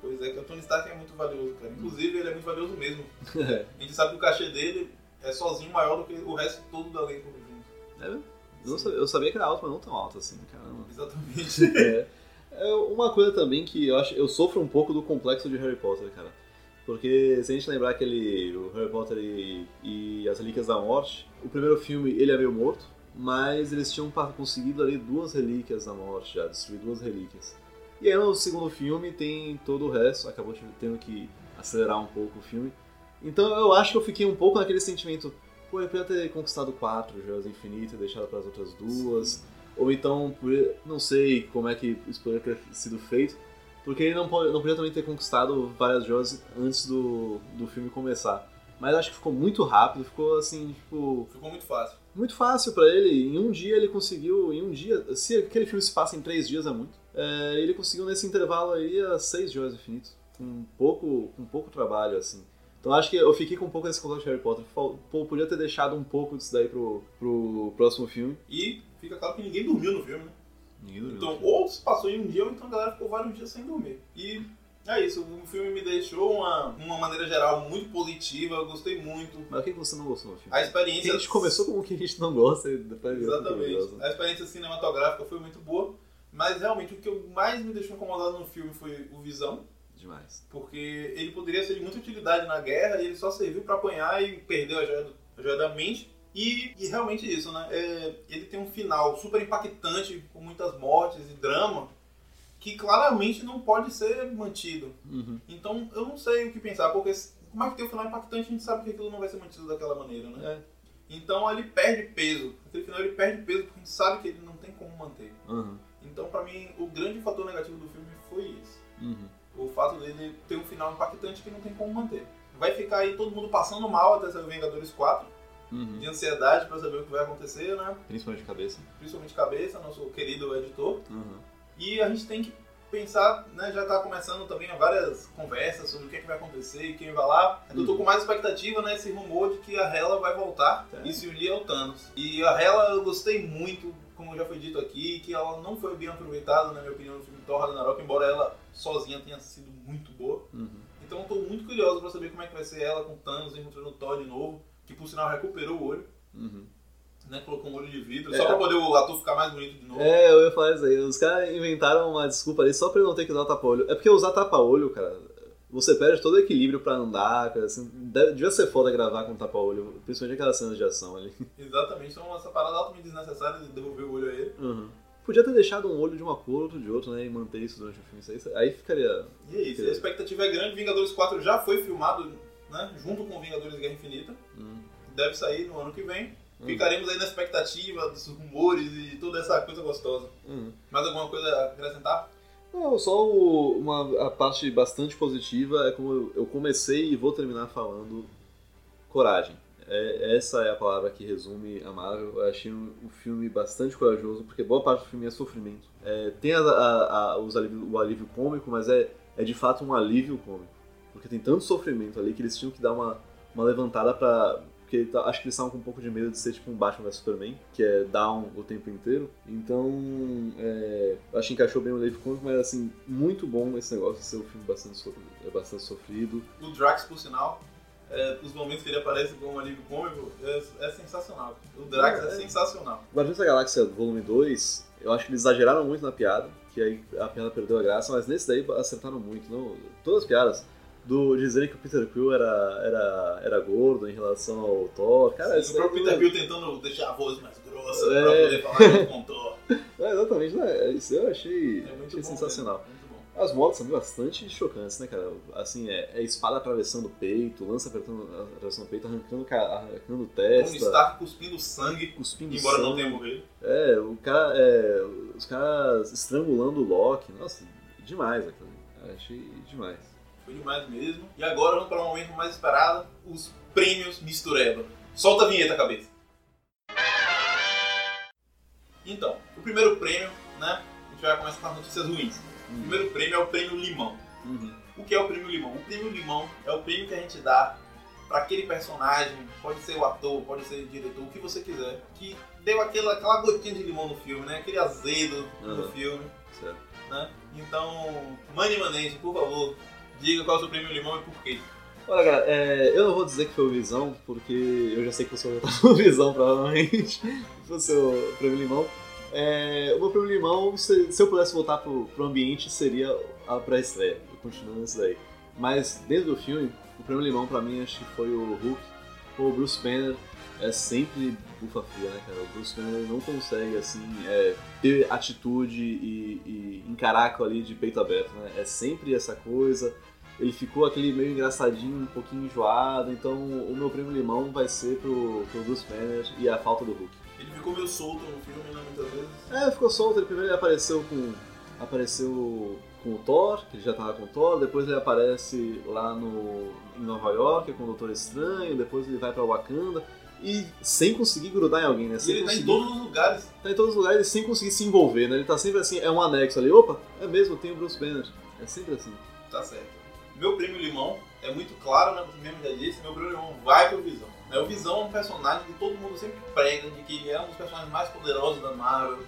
S1: Pois é, que o Tony Stark é muito valioso, cara. Inclusive, ele é muito valioso mesmo.
S2: é,
S1: A gente sabe que o cachê dele é sozinho maior do que o resto todo do elenco junto.
S2: é, eu, sabia, eu sabia que era alto, mas não tão alto assim, caramba.
S1: Exatamente.
S2: É, é uma coisa também que eu acho, eu sofro um pouco do complexo de Harry Potter, cara. Porque se a gente lembrar aquele o Harry Potter e, e as Relíquias da Morte, o primeiro filme ele é meio morto, mas eles tinham conseguido ali duas relíquias da morte já, destruir duas relíquias. E aí no segundo filme tem todo o resto, acabou tendo que acelerar um pouco o filme, Então eu acho que eu fiquei um pouco naquele sentimento, pô, eu podia ter conquistado quatro joias infinitas e deixado para as outras duas. Ou então, não sei como é que isso poderia ter sido feito, porque ele não, pode, não podia também ter conquistado várias joias antes do, do filme começar. Mas acho que ficou muito rápido, ficou assim, tipo,
S1: Ficou muito fácil.
S2: muito fácil pra ele. Em um dia ele conseguiu, em um dia, se aquele filme se passa em três dias é muito, é, ele conseguiu nesse intervalo aí as seis joias infinitas, com pouco, com pouco trabalho assim. Então acho que eu fiquei com um pouco desse contato de Harry Potter. Pô, podia ter deixado um pouco disso daí pro, pro próximo filme.
S1: E fica claro que ninguém dormiu no filme, né?
S2: Ninguém dormiu.
S1: Então, ou se passou em um dia, ou então a galera ficou vários dias sem dormir. E é isso, o filme me deixou uma, uma maneira geral muito positiva, eu gostei muito.
S2: Mas o que você não gostou no filme?
S1: A experiência.
S2: a gente começou com o que a gente não gosta e depois
S1: Exatamente. A experiência cinematográfica foi muito boa, mas realmente o que mais me deixou incomodado no filme foi o Visão,
S2: Demais.
S1: porque ele poderia ser de muita utilidade na guerra e ele só serviu pra apanhar e perdeu a joia, do- a joia da mente. E, e realmente isso, né? É, ele tem um final super impactante, com muitas mortes e drama, que claramente não pode ser mantido.
S2: Uhum.
S1: Então eu não sei o que pensar, porque como é que tem um final impactante, a gente sabe que aquilo não vai ser mantido daquela maneira, né?
S2: É.
S1: Então ele perde peso. Aquele final ele perde peso porque a gente sabe que ele não tem como manter.
S2: Uhum.
S1: Então, pra mim, o grande fator negativo do filme foi esse.
S2: Uhum.
S1: O fato dele ter um final impactante que não tem como manter. Vai ficar aí todo mundo passando mal até sair o Vingadores 4,
S2: Uhum.
S1: de ansiedade pra saber o que vai acontecer, né?
S2: Principalmente de cabeça.
S1: Principalmente Cabeça, nosso querido editor.
S2: Uhum.
S1: E a gente tem que pensar, né? Já tá começando também várias conversas sobre o que, é que vai acontecer e quem vai lá. Eu tô com mais expectativa nesse rumor de que a Hela vai voltar
S2: Tá.
S1: e se unir ao Thanos. E a Hela eu gostei muito, como já foi dito aqui, que ela não foi bem aproveitada, na minha opinião, no filme Thor Ragnarok, embora ela sozinha tenha sido muito boa.
S2: Uhum.
S1: Então eu tô muito curioso pra saber como é que vai ser ela com Thanos encontrando o Thor de novo, que por sinal recuperou o olho,
S2: Uhum.
S1: né? Colocou um olho de vidro,
S2: É.
S1: só pra poder o ator ficar mais bonito de novo.
S2: É, eu ia falar isso aí. Os caras inventaram uma desculpa ali só pra ele não ter que usar tapa-olho. É porque usar tapa-olho, cara, você perde todo o equilíbrio pra andar, cara, assim, deve- devia ser foda gravar com tapa-olho, principalmente aquelas cenas de ação ali.
S1: Exatamente, então essa parada altamente desnecessária de devolver o olho a ele.
S2: Uhum. Podia ter deixado um olho de uma cor, outro de outro, né, e manter isso durante o filme. Isso aí, aí ficaria...
S1: E é isso, a expectativa é grande. Vingadores 4 já foi filmado, né? Junto com Vingadores Guerra Infinita.
S2: Hum.
S1: Deve sair no ano que vem.
S2: Hum.
S1: Ficaremos aí na expectativa dos rumores e toda essa coisa gostosa.
S2: Uhum.
S1: Mais alguma coisa a acrescentar?
S2: Não, só o- uma a parte bastante positiva é como eu, comecei e vou terminar falando coragem. É, essa é a palavra que resume a Marvel. Eu achei um, um filme bastante corajoso, porque boa parte do filme é sofrimento. É, tem a- a- a- os alívio- o alívio cômico, mas é, é de fato um alívio cômico. Porque tem tanto sofrimento ali que eles tinham que dar uma, uma levantada pra. Porque tá- acho que eles estavam com um pouco de medo de ser tipo um Batman vs Superman, que é down o tempo inteiro. Então, é, acho que encaixou bem o alívio cômico, mas assim, muito bom esse negócio de ser um filme bastante, so- é bastante sofrido.
S1: O Drax, por sinal, é, os momentos que ele aparece com um alívio cômico, é, é sensacional. O Drax é,
S2: É, é.
S1: sensacional.
S2: Guardiões da Galáxia Volume 2, eu acho que eles exageraram muito na piada, que aí a piada perdeu a graça, mas nesse daí acertaram muito. Não, todas as piadas. Do dizerem que o Peter Quill era, era, era gordo em relação ao Thor. Cara,
S1: Sim, o próprio
S2: não-
S1: Peter Bill tentando deixar a voz mais grossa
S2: É.
S1: pra poder falar com o Thor.
S2: É, exatamente, né? Isso eu achei,
S1: É
S2: achei
S1: bom.
S2: sensacional.
S1: bom.
S2: As mortes são bastante chocantes, né, cara? Assim, é, é espada atravessando o peito, lança apertando, atravessando o peito, arrancando, ca- arrancando
S1: Tony
S2: testa,
S1: Stark cuspindo sangue,
S2: cuspindo
S1: embora não
S2: sangue.
S1: tenha morrido.
S2: É, o cara, é, os caras estrangulando o Loki. Nossa, demais aquilo. Achei demais.
S1: Foi demais mesmo. E agora vamos para o momento mais esperado, os prêmios Mistureba. Solta a vinheta, cabeça. Então, o primeiro prêmio, né? A gente vai começar com as notícias ruins. O primeiro prêmio é o prêmio Limão.
S2: Uhum.
S1: O que é o prêmio Limão? O prêmio Limão é o prêmio que a gente dá para aquele personagem, pode ser o ator, pode ser o diretor, o que você quiser, que deu aquela, aquela gotinha de limão no filme, né? Aquele azedo no
S2: Uhum.
S1: filme,
S2: Certo.
S1: né? Então, Mani Manente, por favor, diga qual é o seu prêmio Limão e por quê.
S2: Olha, cara, é, eu não vou dizer que foi o Visão, porque eu já sei que você vai votar no Visão, provavelmente. Foi o seu prêmio Limão. É, o meu prêmio Limão, se, se eu pudesse voltar pro, pro ambiente, seria a pré-estreia. Eu continuo nesse daí. Mas dentro do filme, o prêmio Limão pra mim acho que foi o Hulk. O Bruce Banner é sempre bufa fria, né, cara? O Bruce Banner não consegue, assim, é, ter atitude e, e encarar ali de peito aberto, né? É sempre essa coisa ele ficou aquele meio engraçadinho, um pouquinho enjoado, então o meu primo Limão vai ser pro, pro Bruce Banner e a falta do Hulk.
S1: Ele ficou meio solto no filme, né, muitas vezes.
S2: É, ficou solto, ele primeiro ele apareceu com. apareceu com o Thor, que ele já tava com o Thor, depois ele aparece lá no, em Nova York com o Doutor Estranho, depois ele vai pra Wakanda. E sem conseguir grudar em alguém, né? Sem
S1: ele tá em
S2: conseguir-
S1: todos os lugares.
S2: tá em todos os lugares sem conseguir se envolver, né? Ele tá sempre assim, é um anexo ali, opa, é mesmo, tem o Bruce Banner. É sempre assim.
S1: Tá certo. Meu primo Limão é muito claro, né? Você mesmo já disse, meu primo Limão vai pro Visão. Né, O Visão é um personagem que todo mundo sempre prega de que ele é um dos personagens mais poderosos da Marvel.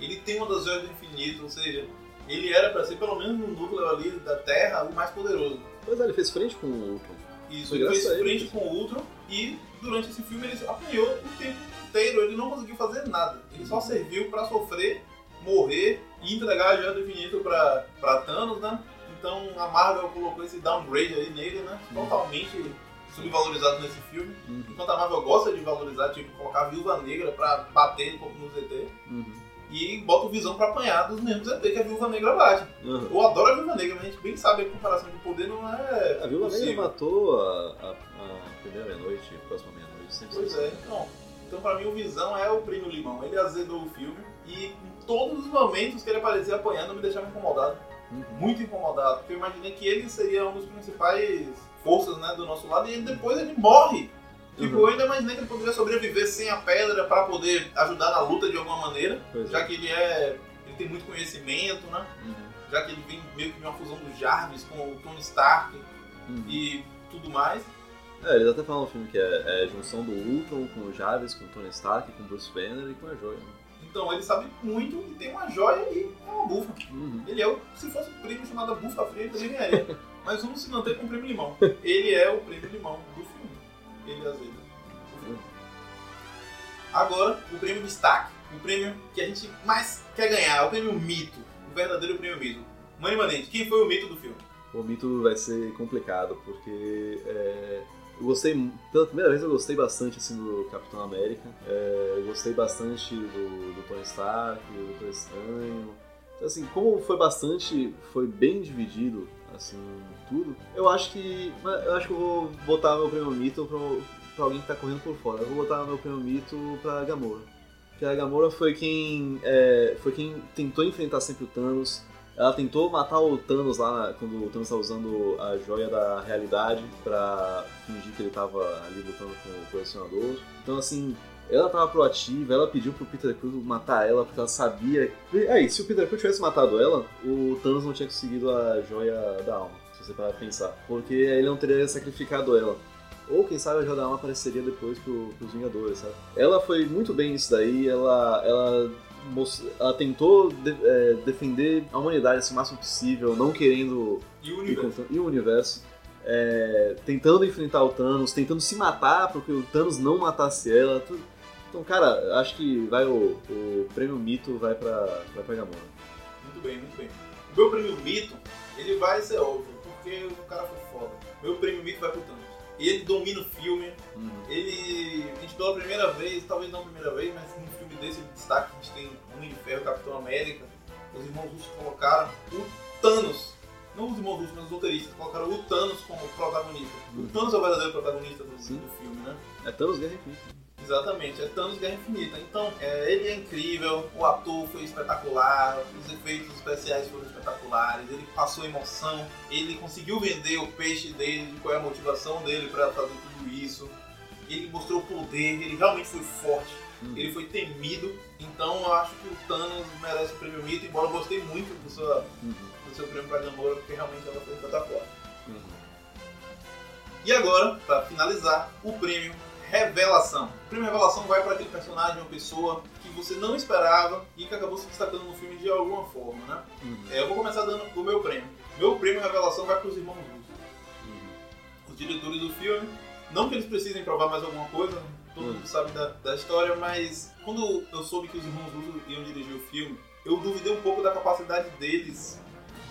S1: Ele tem uma das joias do infinito, ou seja, ele era pra ser, pelo menos no núcleo ali da Terra, o mais poderoso.
S2: Pois é, ele fez frente com o Ultron.
S1: Isso,
S2: Foi
S1: ele fez
S2: ele.
S1: frente com o Ultron e durante esse filme ele apanhou o tempo inteiro, ele não conseguiu fazer nada. Ele só serviu pra sofrer, morrer e entregar a joia do infinito pra, pra Thanos, né? Então a Marvel colocou esse downgrade aí nele, né? Totalmente subvalorizado nesse filme.
S2: Uhum.
S1: Enquanto a Marvel gosta de valorizar, tipo, colocar a Viúva Negra pra bater no no ZT.
S2: Uhum.
S1: E bota o Visão pra apanhar dos mesmos ZT que a Viúva Negra bate.
S2: Uhum.
S1: Eu adoro a Viúva Negra, mas a gente bem sabe que a comparação de poder não é
S2: A Viúva
S1: possível.
S2: Negra matou a, a, a primeira meia-noite, a próxima meia-noite, sempre
S1: Pois
S2: assim.
S1: é, então. Então pra mim o Visão é o primo limão. Ele azedou o filme e em todos os momentos que ele aparecia apanhando me deixava incomodado. Muito incomodado. Porque eu imaginei que ele seria um dos principais forças né, do nosso lado e ele, depois ele morre. Tipo,
S2: Uhum.
S1: eu ainda imaginei que ele poderia sobreviver sem a pedra pra poder ajudar na luta de alguma maneira.
S2: Pois
S1: Já
S2: é.
S1: que ele é. ele tem muito conhecimento, né?
S2: Uhum.
S1: Já que ele vem meio que de uma fusão do Jarvis com o Tony Stark
S2: Uhum.
S1: e tudo mais.
S2: É, eles até falam no filme que é, é a junção do Ultron com o Jarvis, com o Tony Stark, com o Bruce Banner e com a Joia. né?
S1: Então ele sabe muito e tem uma joia e é uma bufa.
S2: Uhum.
S1: Ele é o. Se fosse um primo chamado Bufa Fria, ele também ganharia. Mas vamos se manter com o primo limão. Ele é o primo limão do filme. Ele azeda. filme. Agora, o prêmio destaque. O prêmio que a gente mais quer ganhar. O prêmio mito. O verdadeiro prêmio mito. Mãe Manente, quem foi o mito do filme?
S2: O mito vai ser complicado, porque é, eu gostei, pela primeira vez eu gostei bastante assim, do Capitão América, é, eu gostei bastante do, do Tony Stark, do Doutor Estranho. Então, assim, como foi bastante, foi bem dividido, assim, tudo, eu acho que, eu acho que eu vou botar meu prêmio mito pra, pra alguém que tá correndo por fora. Eu vou botar meu prêmio mito pra Gamora. Porque a Gamora foi quem, é, foi quem tentou enfrentar sempre o Thanos, ela tentou matar o Thanos lá quando o Thanos estava usando a joia da realidade pra fingir que ele tava ali lutando com o colecionador. Então, assim, ela tava proativa, ela pediu pro Peter Quill matar ela porque ela sabia. Aí, se o Peter Quill tivesse matado ela, o Thanos não tinha conseguido a joia da alma, se você parar pra pensar. Porque ele não teria sacrificado ela. Ou quem sabe a joia da alma apareceria depois pro, pros Vingadores, sabe? Ela foi muito bem nisso daí, ela. ela ela tentou de- é, defender a humanidade assim, o máximo possível, não querendo
S1: E o universo.
S2: e o universo. é, tentando enfrentar o Thanos, tentando se matar porque o Thanos não matasse ela. tudo. Então, cara, acho que vai o, o prêmio mito vai pra, vai pra Gamora.
S1: Muito bem, muito bem. O meu prêmio mito, ele vai ser óbvio, porque o cara foi foda. Meu prêmio mito vai pro Thanos. Ele domina o filme,
S2: Uhum.
S1: ele. A gente pela primeira vez, talvez não a primeira vez, mas num filme desse destaque a gente tem Homem de Ferro, Capitão América, os irmãos russos colocaram o Thanos. Não os irmãos russos, mas os roteiristas colocaram o Thanos como protagonista. O Thanos é o verdadeiro protagonista do, do filme, né?
S2: É Thanos Guerra Infinita.
S1: Exatamente, é Thanos Guerra Infinita. Então, é, ele é incrível, o ator foi espetacular, os efeitos especiais foram espetaculares, ele passou emoção, ele conseguiu vender o peixe dele, de qual é a motivação dele pra fazer tudo isso. Ele mostrou poder, ele realmente foi forte, ele foi temido. Então, eu acho que o Thanos merece o prêmio Mito, embora eu gostei muito do seu,
S2: Uhum.
S1: do seu prêmio pra Gamora, porque realmente ela foi espetacular.
S2: Uhum.
S1: E agora, pra finalizar, o prêmio Revelação. O prêmio Revelação vai para aquele personagem, uma pessoa que você não esperava e que acabou se destacando no filme de alguma forma, né?
S2: Uhum.
S1: É, eu vou começar dando o meu prêmio. Meu prêmio Revelação vai para os irmãos russos.
S2: Uhum.
S1: Os diretores do filme. Não que eles precisem provar mais alguma coisa, todo mundo sabe da, da história, mas quando eu soube que os irmãos russos iam dirigir o filme, eu duvidei um pouco da capacidade deles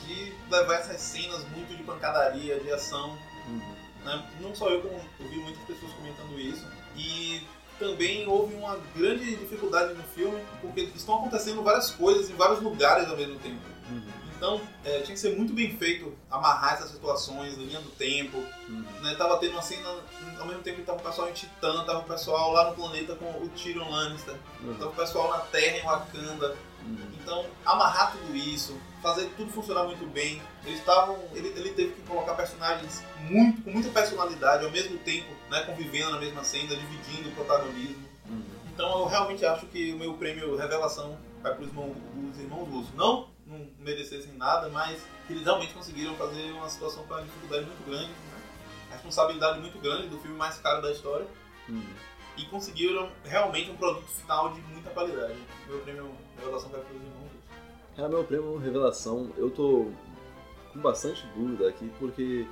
S1: de levar essas cenas muito de pancadaria, de ação,
S2: Uhum.
S1: né? Não só eu, como eu vi muitas pessoas comentando isso. E também houve uma grande dificuldade no filme, porque estão acontecendo várias coisas em vários lugares ao mesmo tempo.
S2: Uhum.
S1: Então, é, tinha que ser muito bem feito amarrar essas situações, linha do tempo. Né? Tava tendo uma cena, ao mesmo tempo que tava o pessoal em Titã, tava o pessoal lá no planeta com o Tyrion Lannister, tava o pessoal na Terra em Wakanda. Então, amarrar tudo isso, fazer tudo funcionar muito bem. Eles estavam. Ele, ele teve que colocar personagens muito, com muita personalidade, ao mesmo tempo, né, convivendo na mesma cena, dividindo o protagonismo. Então eu realmente acho que o meu prêmio revelação vai para os irmãos, os irmãos Russo. Não, não merecessem nada, mas eles realmente conseguiram fazer uma situação com uma dificuldade muito grande, né? responsabilidade muito grande do filme mais caro da história. E conseguiram realmente um produto final de muita qualidade. Meu prêmio revelação vai para os irmãos.
S2: É, meu prêmio revelação, eu tô com bastante dúvida aqui, porque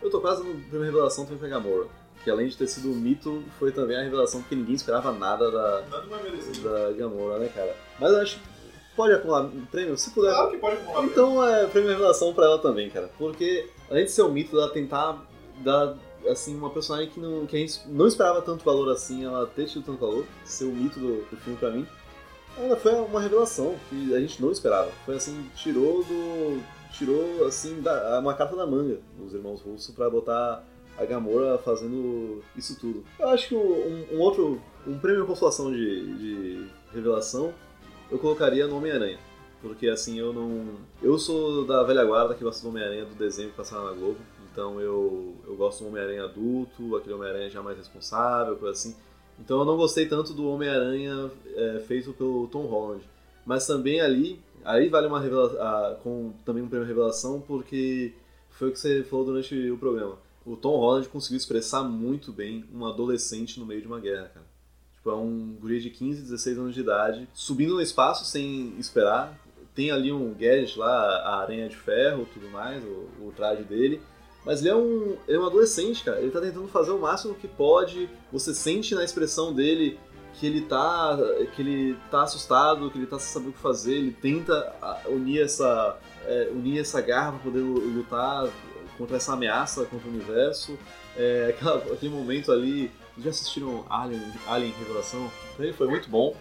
S2: eu tô quase no prêmio revelação do Gamora. Que além de ter sido um mito, foi também a revelação porque ninguém esperava nada da,
S1: Nada
S2: da Gamora, né, cara? Mas eu acho que pode acumular um prêmio, se puder.
S1: Claro que pode acumular.
S2: Então é prêmio revelação pra ela também, cara. Porque além de ser um mito, ela tentar dar assim uma personagem que, não, que a gente não esperava tanto valor assim, ela ter tido tanto valor, ser o mito do, do filme pra mim. Ainda foi uma revelação que a gente não esperava. Foi assim, tirou do. tirou assim da, uma carta da manga dos irmãos russos pra botar a Gamora fazendo isso tudo. Eu acho que um, um outro. um prêmio de consolação de, de revelação eu colocaria no Homem-Aranha. Porque assim, eu não. Eu sou da velha guarda que gosta do Homem-Aranha do desenho que passava na Globo. Então eu, eu gosto do Homem-Aranha adulto, aquele Homem-Aranha já mais responsável, coisa assim. Então eu não gostei tanto do Homem-Aranha é, feito pelo Tom Holland. Mas também ali, aí vale uma revelação, com também um prêmio revelação, porque foi o que você falou durante o programa. O Tom Holland conseguiu expressar muito bem um adolescente no meio de uma guerra, cara. Tipo, é um guri de 15, 16 anos de idade, subindo no espaço sem esperar. Tem ali um gadget lá, a aranha de ferro, tudo mais, o, o traje dele. Mas ele é, um, ele é um adolescente, cara. Ele tá tentando fazer o máximo que pode. Você sente na expressão dele que ele tá, que ele tá assustado, que ele tá sem saber o que fazer. Ele tenta unir essa, é, unir essa garra pra poder lutar contra essa ameaça contra o universo. É, aquela, aquele momento ali. Já assistiram Alien, Alien Revelação? Ele foi muito bom.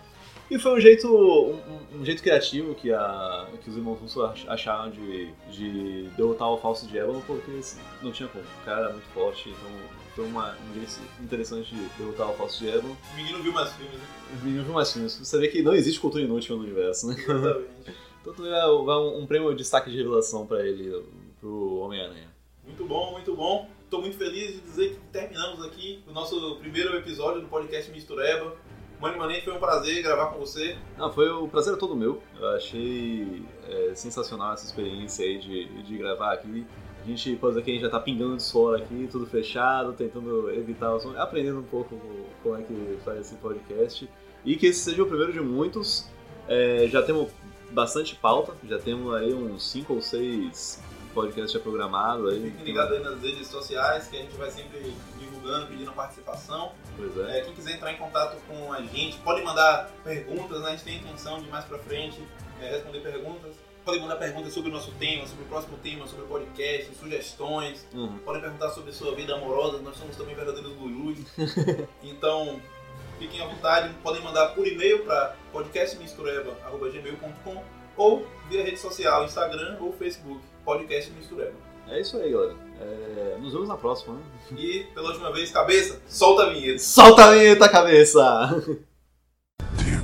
S2: E foi um jeito, um, um jeito criativo que, a, que os irmãos Russo ach- acharam de, de derrotar o falso Diablo, porque assim, não tinha como. O cara era muito forte, então foi uma, um jeito interessante de derrotar o falso Diablo.
S1: O menino viu mais filmes, né?
S2: Os meninos viram mais filmes. Você vê que não existe cultura inútil no universo, né?
S1: Exatamente.
S2: Então também vai vai um, um prêmio de destaque de revelação pra ele, pro Homem-Aranha.
S1: Muito bom, muito bom. Estou muito feliz de dizer que terminamos aqui o nosso primeiro episódio do podcast Mistureba. Mano Manente, foi um prazer gravar com você.
S2: Não, foi o prazer é todo meu. Eu achei é, sensacional essa experiência aí de, de gravar aqui. A gente, dizer que a gente já tá pingando de suor aqui, tudo fechado, tentando evitar o som, aprendendo um pouco como é que faz esse podcast. E que esse seja o primeiro de muitos. É, já temos bastante pauta, já temos aí uns 5 ou 6 podcasts já programados aí.
S1: Fique ligado aí nas redes sociais que a gente vai sempre divulgando, pedindo participação.
S2: Pois é.
S1: É, quem quiser entrar em contato com a gente, pode mandar perguntas, né? a gente tem a intenção de mais pra frente é, responder perguntas. Podem mandar perguntas sobre o nosso tema, sobre o próximo tema, sobre o podcast, sugestões.
S2: Uhum.
S1: Podem perguntar sobre sua vida amorosa, nós somos também verdadeiros lulus. então, fiquem à vontade, podem mandar por e-mail para podcastmistureba.gmail.com ou via rede social, Instagram ou Facebook, podcast Mistureba.
S2: É isso aí, galera. É, nos vemos na próxima, né?
S1: E, pela última vez, cabeça, solta a vinheta.
S2: Solta a vinheta, cabeça!